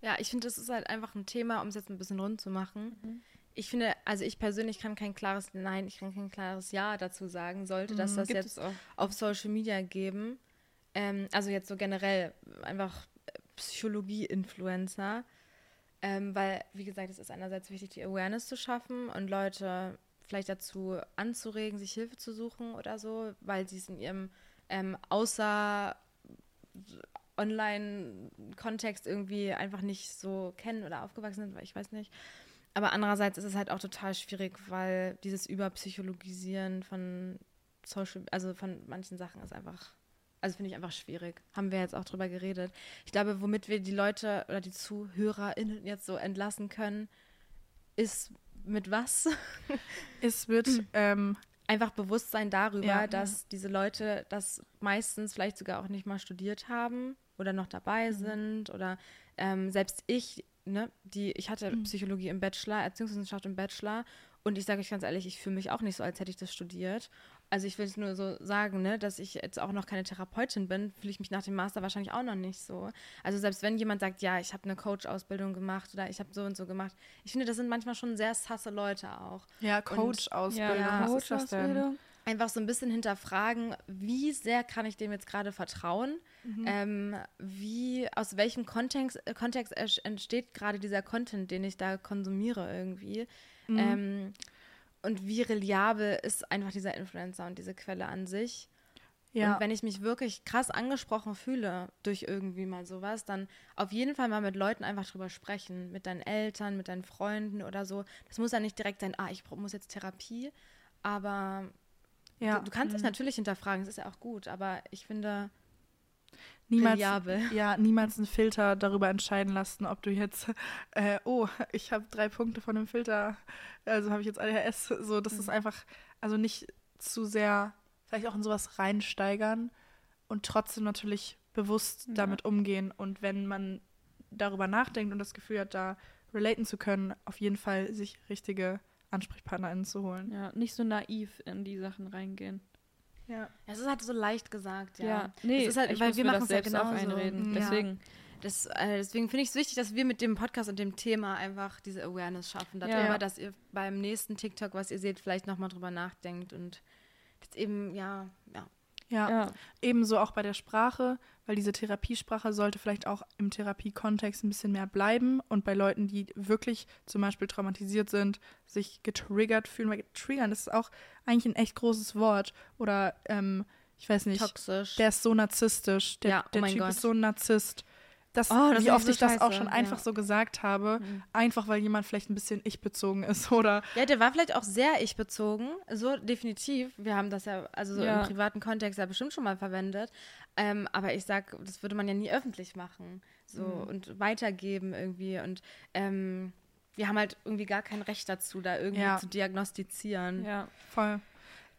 [SPEAKER 2] Ja, ich finde, das ist halt einfach ein Thema, um es jetzt ein bisschen rund zu machen.
[SPEAKER 3] Mhm.
[SPEAKER 2] Ich finde, also ich persönlich kann kein klares Nein, ich kann kein klares Ja dazu sagen, sollte das das
[SPEAKER 3] Gibt
[SPEAKER 2] jetzt auf Social Media geben. Ähm, also jetzt so generell einfach äh, Psychologie-Influencer. Ähm, weil, wie gesagt, es ist einerseits wichtig, die Awareness zu schaffen und Leute vielleicht dazu anzuregen, sich Hilfe zu suchen oder so, weil sie es in ihrem ähm, außer Online-Kontext irgendwie einfach nicht so kennen oder aufgewachsen sind, weil ich weiß nicht. Aber andererseits ist es halt auch total schwierig, weil dieses Überpsychologisieren von Social, also von manchen Sachen ist einfach, also finde ich einfach schwierig. Haben wir jetzt auch drüber geredet. Ich glaube, womit wir die Leute oder die ZuhörerInnen jetzt so entlassen können, ist mit was?
[SPEAKER 1] Es wird ähm,
[SPEAKER 2] Einfach Bewusstsein darüber,
[SPEAKER 1] Ja.
[SPEAKER 2] dass diese Leute das meistens vielleicht sogar auch nicht mal studiert haben oder noch dabei
[SPEAKER 1] Mhm.
[SPEAKER 2] sind oder ähm, selbst ich, ne, die, ich hatte
[SPEAKER 1] Mhm.
[SPEAKER 2] Psychologie im Bachelor, Erziehungswissenschaft im Bachelor und ich sage euch ganz ehrlich, ich fühle mich auch nicht so, als hätte ich das studiert. Also ich will es nur so sagen, ne, dass ich jetzt auch noch keine Therapeutin bin, fühle ich mich nach dem Master wahrscheinlich auch noch nicht so. Also selbst wenn jemand sagt, ja, ich habe eine Coach-Ausbildung gemacht oder ich habe so und so gemacht, ich finde, das sind manchmal schon sehr sasse Leute auch.
[SPEAKER 1] ja Coach-Ausbildung.
[SPEAKER 2] Ja,
[SPEAKER 1] Was ist das denn?
[SPEAKER 3] Coach-Ausbildung.
[SPEAKER 2] Einfach so ein bisschen hinterfragen, wie sehr kann ich dem jetzt gerade vertrauen? Ähm, wie, aus welchem Kontext, Kontext entsteht gerade dieser Content, den ich da konsumiere irgendwie? Ähm, und wie reliabel ist einfach dieser Influencer und diese Quelle an sich?
[SPEAKER 1] Ja.
[SPEAKER 2] Und wenn ich mich wirklich krass angesprochen fühle durch irgendwie mal sowas, dann auf jeden Fall mal mit Leuten einfach drüber sprechen. Mit deinen Eltern, mit deinen Freunden oder so. Das muss ja nicht direkt sein, ah, ich muss jetzt Therapie. Aber
[SPEAKER 1] ja.
[SPEAKER 2] du, du kannst dich natürlich hinterfragen, das ist ja auch gut. Aber ich finde,
[SPEAKER 1] niemals,
[SPEAKER 2] reliabel.
[SPEAKER 1] ja, niemals einen Filter darüber entscheiden lassen, ob du jetzt, äh, oh, ich habe drei Punkte von dem Filter, also habe ich jetzt ADHS. So, das
[SPEAKER 2] Mhm.
[SPEAKER 1] ist einfach, also nicht zu sehr, vielleicht auch in sowas reinsteigern und trotzdem natürlich bewusst
[SPEAKER 3] Ja.
[SPEAKER 1] damit umgehen. Und wenn man darüber nachdenkt und das Gefühl hat, da relaten zu können, auf jeden Fall sich richtige AnsprechpartnerInnen zu holen.
[SPEAKER 3] Ja, nicht so naiv in die Sachen reingehen.
[SPEAKER 1] Ja.
[SPEAKER 2] es ist halt so leicht gesagt, ja.
[SPEAKER 3] Ja, nee,
[SPEAKER 2] Es ist halt,
[SPEAKER 3] ich
[SPEAKER 2] weil
[SPEAKER 3] muss
[SPEAKER 2] wir
[SPEAKER 3] mir
[SPEAKER 2] machen
[SPEAKER 3] das
[SPEAKER 2] es ja
[SPEAKER 3] selbst auch einreden.
[SPEAKER 1] Ja.
[SPEAKER 3] Deswegen.
[SPEAKER 2] Das, äh, deswegen finde ich es wichtig, dass wir mit dem Podcast und dem Thema einfach diese Awareness schaffen. Darüber,
[SPEAKER 3] Ja.
[SPEAKER 2] dass ihr beim nächsten TikTok, was ihr seht, vielleicht nochmal drüber nachdenkt und das eben, ja, ja.
[SPEAKER 1] Ja.
[SPEAKER 3] Ja.
[SPEAKER 1] Ebenso auch bei der Sprache, weil diese Therapiesprache sollte vielleicht auch im Therapiekontext ein bisschen mehr bleiben und bei Leuten, die wirklich zum Beispiel traumatisiert sind, sich getriggert fühlen, weil triggern ist auch eigentlich ein echt großes Wort oder ähm, ich weiß nicht,
[SPEAKER 2] Toxisch.
[SPEAKER 1] der ist so narzisstisch, der,
[SPEAKER 2] Ja, oh
[SPEAKER 1] der Typ
[SPEAKER 2] Gott.
[SPEAKER 1] ist so ein Narzisst. Das,
[SPEAKER 2] Oh, das
[SPEAKER 1] wie oft
[SPEAKER 2] so
[SPEAKER 1] ich das auch schon einfach
[SPEAKER 2] ja.
[SPEAKER 1] so gesagt habe,
[SPEAKER 3] Mhm.
[SPEAKER 1] einfach weil jemand vielleicht ein bisschen ich-bezogen ist oder
[SPEAKER 2] Ja, der war vielleicht auch sehr ich-bezogen, so definitiv. Wir haben das ja, also so
[SPEAKER 3] Ja.
[SPEAKER 2] im privaten Kontext ja bestimmt schon mal verwendet. Ähm, aber ich sag, das würde man ja nie öffentlich machen. So
[SPEAKER 1] Mhm.
[SPEAKER 2] und weitergeben irgendwie. Und ähm, wir haben halt irgendwie gar kein Recht dazu, da irgendwie
[SPEAKER 1] Ja.
[SPEAKER 2] zu diagnostizieren.
[SPEAKER 3] Ja.
[SPEAKER 1] Voll.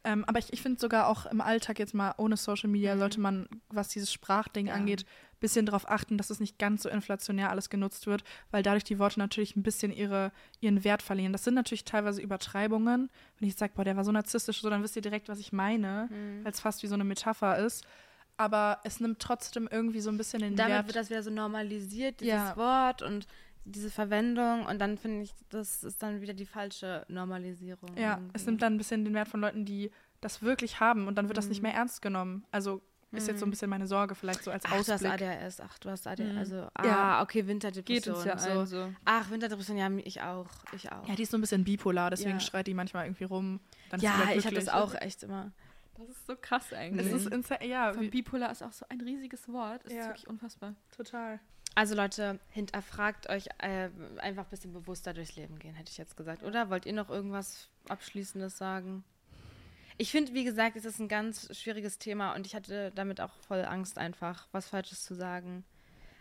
[SPEAKER 1] Ähm, aber ich, ich finde sogar auch im Alltag jetzt mal ohne Social Media
[SPEAKER 2] Mhm.
[SPEAKER 1] sollte man, was dieses Sprachding angeht, bisschen darauf achten, dass es nicht ganz so inflationär alles genutzt wird, weil dadurch die Worte natürlich ein bisschen ihre, ihren Wert verlieren. Das sind natürlich teilweise Übertreibungen. Wenn ich sage, boah, der war so narzisstisch, so, dann wisst ihr direkt, was ich meine,
[SPEAKER 2] Mhm.
[SPEAKER 1] weil es fast wie so eine Metapher ist. Aber es nimmt trotzdem irgendwie so ein bisschen den
[SPEAKER 2] Damit
[SPEAKER 1] Wert.
[SPEAKER 2] wird das wieder so normalisiert, dieses
[SPEAKER 1] Ja.
[SPEAKER 2] Wort und diese Verwendung. Und dann finde ich, das ist dann wieder die falsche Normalisierung.
[SPEAKER 1] ja,
[SPEAKER 2] irgendwie.
[SPEAKER 1] es nimmt dann ein bisschen den Wert von Leuten, die das wirklich haben und dann wird das nicht
[SPEAKER 2] Mhm.
[SPEAKER 1] mehr ernst genommen. Also ist jetzt so ein
[SPEAKER 2] Mhm.
[SPEAKER 1] bisschen meine Sorge, vielleicht so als
[SPEAKER 2] Ach, du hast
[SPEAKER 1] Ausblick.
[SPEAKER 2] ADHS, ach, du hast ADHS,
[SPEAKER 3] Mhm.
[SPEAKER 2] also, ah,
[SPEAKER 1] Ja.
[SPEAKER 2] okay,
[SPEAKER 3] Geht
[SPEAKER 2] Winterdepression.
[SPEAKER 3] uns ja
[SPEAKER 2] so.
[SPEAKER 3] allen so.
[SPEAKER 2] Ach, Winterdepression, ja, ich auch, ich auch.
[SPEAKER 1] Ja, die ist so ein bisschen bipolar, deswegen
[SPEAKER 2] Ja.
[SPEAKER 1] schreit die manchmal irgendwie rum. Dann ist
[SPEAKER 2] Ja, ich habe das auch echt immer.
[SPEAKER 3] Das ist so krass
[SPEAKER 1] Es
[SPEAKER 3] eigentlich.
[SPEAKER 1] ist insa- ja,
[SPEAKER 3] Von Bipolar ist auch so ein riesiges Wort. Es
[SPEAKER 1] Ja.
[SPEAKER 3] ist wirklich unfassbar.
[SPEAKER 1] total.
[SPEAKER 2] Also Leute, hinterfragt euch äh, einfach ein bisschen bewusster durchs Leben gehen, hätte ich jetzt gesagt. Oder wollt ihr noch irgendwas Abschließendes sagen? Ich finde, wie gesagt, es ist ein ganz schwieriges Thema und ich hatte damit auch voll Angst, einfach was Falsches zu sagen.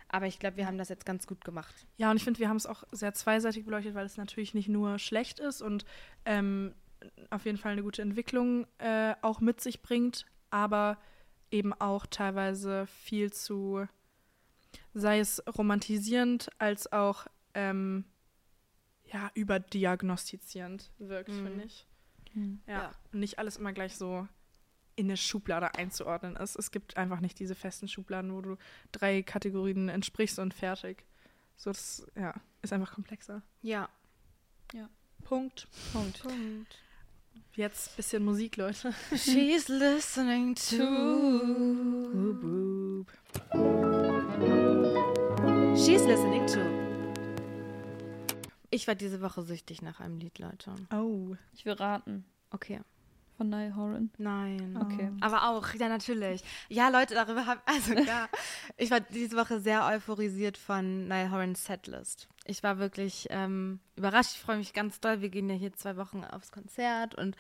[SPEAKER 2] Aber ich glaube, wir haben das jetzt ganz gut gemacht.
[SPEAKER 1] Ja, und ich finde, wir haben es auch sehr zweiseitig beleuchtet, weil es natürlich nicht nur schlecht ist und ähm, auf jeden Fall eine gute Entwicklung äh, auch mit sich bringt, aber eben auch teilweise viel zu, sei es romantisierend als auch ähm, ja, überdiagnostizierend wirkt,
[SPEAKER 2] Mhm.
[SPEAKER 1] finde ich. Ja.
[SPEAKER 2] Ja.
[SPEAKER 1] Und nicht alles immer gleich so in eine Schublade einzuordnen ist. Es gibt einfach nicht diese festen Schubladen, wo du drei Kategorien entsprichst und fertig. So, das ja, ist einfach komplexer.
[SPEAKER 2] Ja.
[SPEAKER 1] Punkt.
[SPEAKER 3] Punkt.
[SPEAKER 2] Punkt.
[SPEAKER 1] Jetzt ein bisschen Musik, Leute.
[SPEAKER 2] She's listening to. She's listening to. Ich war diese Woche süchtig nach einem Lied, Leute.
[SPEAKER 1] Oh.
[SPEAKER 3] Ich will raten.
[SPEAKER 2] Okay.
[SPEAKER 3] Von Niall Horan.
[SPEAKER 2] Nein.
[SPEAKER 3] Okay.
[SPEAKER 2] Aber auch, ja, natürlich. Ja, Leute, darüber habe also klar. ich war diese Woche sehr euphorisiert von Niall Horan's Setlist. Ich war wirklich ähm, überrascht. Ich freue mich ganz doll. Wir gehen ja hier zwei Wochen aufs Konzert und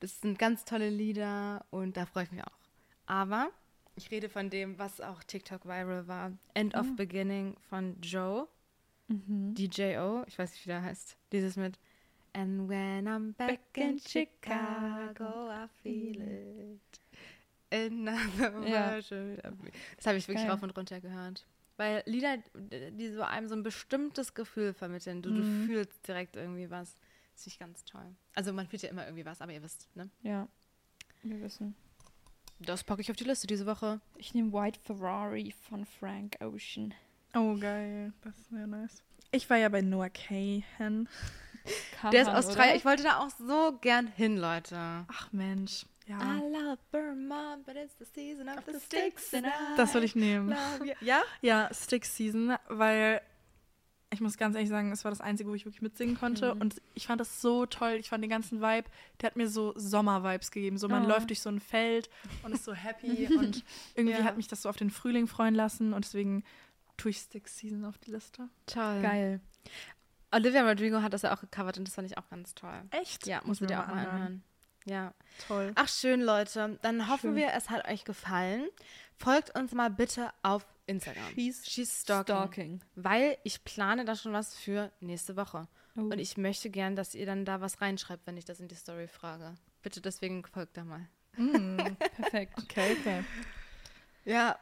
[SPEAKER 2] das sind ganz tolle Lieder und da freue ich mich auch. Aber ich rede von dem, was auch TikTok viral war. End of Beginning von Joe.
[SPEAKER 3] Mhm.
[SPEAKER 2] DJO, ich weiß nicht, wie der heißt. Dieses mit And when I'm back in Chicago, I feel it. Another
[SPEAKER 3] Ja.
[SPEAKER 2] version. Das habe ich wirklich
[SPEAKER 3] Geil.
[SPEAKER 2] rauf und runter gehört. Weil Lieder, die so einem so ein bestimmtes Gefühl vermitteln, du,
[SPEAKER 3] Mhm.
[SPEAKER 2] du fühlst direkt irgendwie was. Das finde ich ganz toll. Also man fühlt ja immer irgendwie was, aber ihr wisst, ne?
[SPEAKER 3] Ja. Wir wissen.
[SPEAKER 2] Das packe ich auf die Liste diese Woche.
[SPEAKER 3] Ich nehme White Ferrari von Frank Ocean.
[SPEAKER 1] Oh, geil. Das ist sehr nice. Ich war ja bei Noah Cahan.
[SPEAKER 2] Der ist
[SPEAKER 3] Kahan,
[SPEAKER 2] Australier. Ich wollte da auch so gern hin, Leute.
[SPEAKER 1] Ach, Mensch. Ja.
[SPEAKER 2] I love Vermont, but it's the season of the sticks and I
[SPEAKER 1] Das würde ich nehmen.
[SPEAKER 2] Ja?
[SPEAKER 1] Ja, Stick Season, weil ich muss ganz ehrlich sagen, es war das Einzige, wo ich wirklich mitsingen konnte.
[SPEAKER 3] Mhm.
[SPEAKER 1] Und ich fand das so toll. Ich fand den ganzen Vibe, der hat mir so Sommer-Vibes gegeben. So, man
[SPEAKER 3] Oh.
[SPEAKER 1] läuft durch so ein Feld und ist so happy. und irgendwie
[SPEAKER 2] Ja.
[SPEAKER 1] hat mich das so auf den Frühling freuen lassen. Und deswegen tue ich Stick Season auf die Liste.
[SPEAKER 2] Toll.
[SPEAKER 3] Geil.
[SPEAKER 2] Olivia Rodrigo hat das ja auch gecovert und das fand ich auch ganz toll.
[SPEAKER 1] Echt?
[SPEAKER 2] Ja, muss
[SPEAKER 1] ich
[SPEAKER 2] dir auch mal anhören. Ja.
[SPEAKER 1] Toll.
[SPEAKER 2] Ach, schön, Leute. Dann hoffen
[SPEAKER 1] Schön.
[SPEAKER 2] wir, es hat euch gefallen. Folgt uns mal bitte auf Instagram.
[SPEAKER 3] She's
[SPEAKER 2] She's stalking.
[SPEAKER 3] Stalking.
[SPEAKER 2] Weil ich plane da schon was für nächste Woche.
[SPEAKER 3] Oh.
[SPEAKER 2] Und ich möchte gern, dass ihr dann da was reinschreibt, wenn ich das in die Story frage. Bitte deswegen folgt da mal.
[SPEAKER 1] Mm,
[SPEAKER 3] Perfekt.
[SPEAKER 1] okay, okay.
[SPEAKER 2] Ja.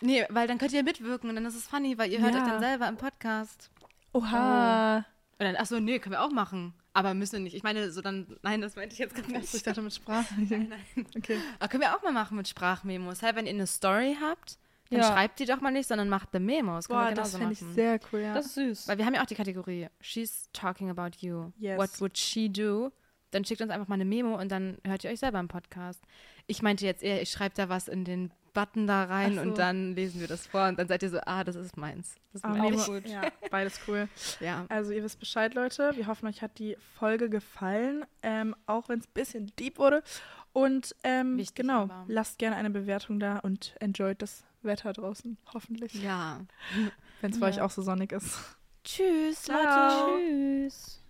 [SPEAKER 2] Nee, weil dann könnt ihr mitwirken und dann ist es funny, weil ihr hört
[SPEAKER 1] Ja.
[SPEAKER 2] euch dann selber im Podcast.
[SPEAKER 1] Oha.
[SPEAKER 2] Und dann, ach so, nee, können wir auch machen. Aber müssen wir nicht. Ich meine, so dann, nein, das meinte ich jetzt gar
[SPEAKER 1] Achso,
[SPEAKER 2] nicht.
[SPEAKER 1] ich dachte mit Sprache.
[SPEAKER 2] Nein, nein.
[SPEAKER 1] Okay.
[SPEAKER 2] Aber können wir auch mal machen mit Sprachmemos. Halt, wenn ihr eine Story habt, dann
[SPEAKER 3] Ja.
[SPEAKER 2] schreibt die doch mal nicht, sondern macht the Memos. Können
[SPEAKER 1] Boah,
[SPEAKER 2] wir
[SPEAKER 1] das fände ich sehr cool, ja.
[SPEAKER 3] Das ist süß.
[SPEAKER 2] Weil wir haben ja auch die Kategorie She's talking about you.
[SPEAKER 1] Yes.
[SPEAKER 2] What would she do? Dann schickt uns einfach mal eine Memo und dann hört ihr euch selber im Podcast. Ich meinte jetzt eher, ich schreibe da was in den Button da rein
[SPEAKER 1] so.
[SPEAKER 2] und dann lesen wir das vor und dann seid ihr so, ah, das ist meins. Das ist
[SPEAKER 3] auch gut.
[SPEAKER 1] Ja, beides cool.
[SPEAKER 2] Ja.
[SPEAKER 1] Also ihr wisst Bescheid, Leute. Wir hoffen, euch hat die Folge gefallen, ähm, auch wenn es ein bisschen deep wurde. Und ähm, genau,
[SPEAKER 2] aber.
[SPEAKER 1] lasst gerne eine Bewertung da und enjoyt das Wetter draußen, hoffentlich.
[SPEAKER 2] Ja.
[SPEAKER 1] Wenn es bei
[SPEAKER 3] Ja.
[SPEAKER 1] euch auch so sonnig ist.
[SPEAKER 2] Tschüss,
[SPEAKER 1] Ciao.
[SPEAKER 2] Leute.
[SPEAKER 3] Tschüss.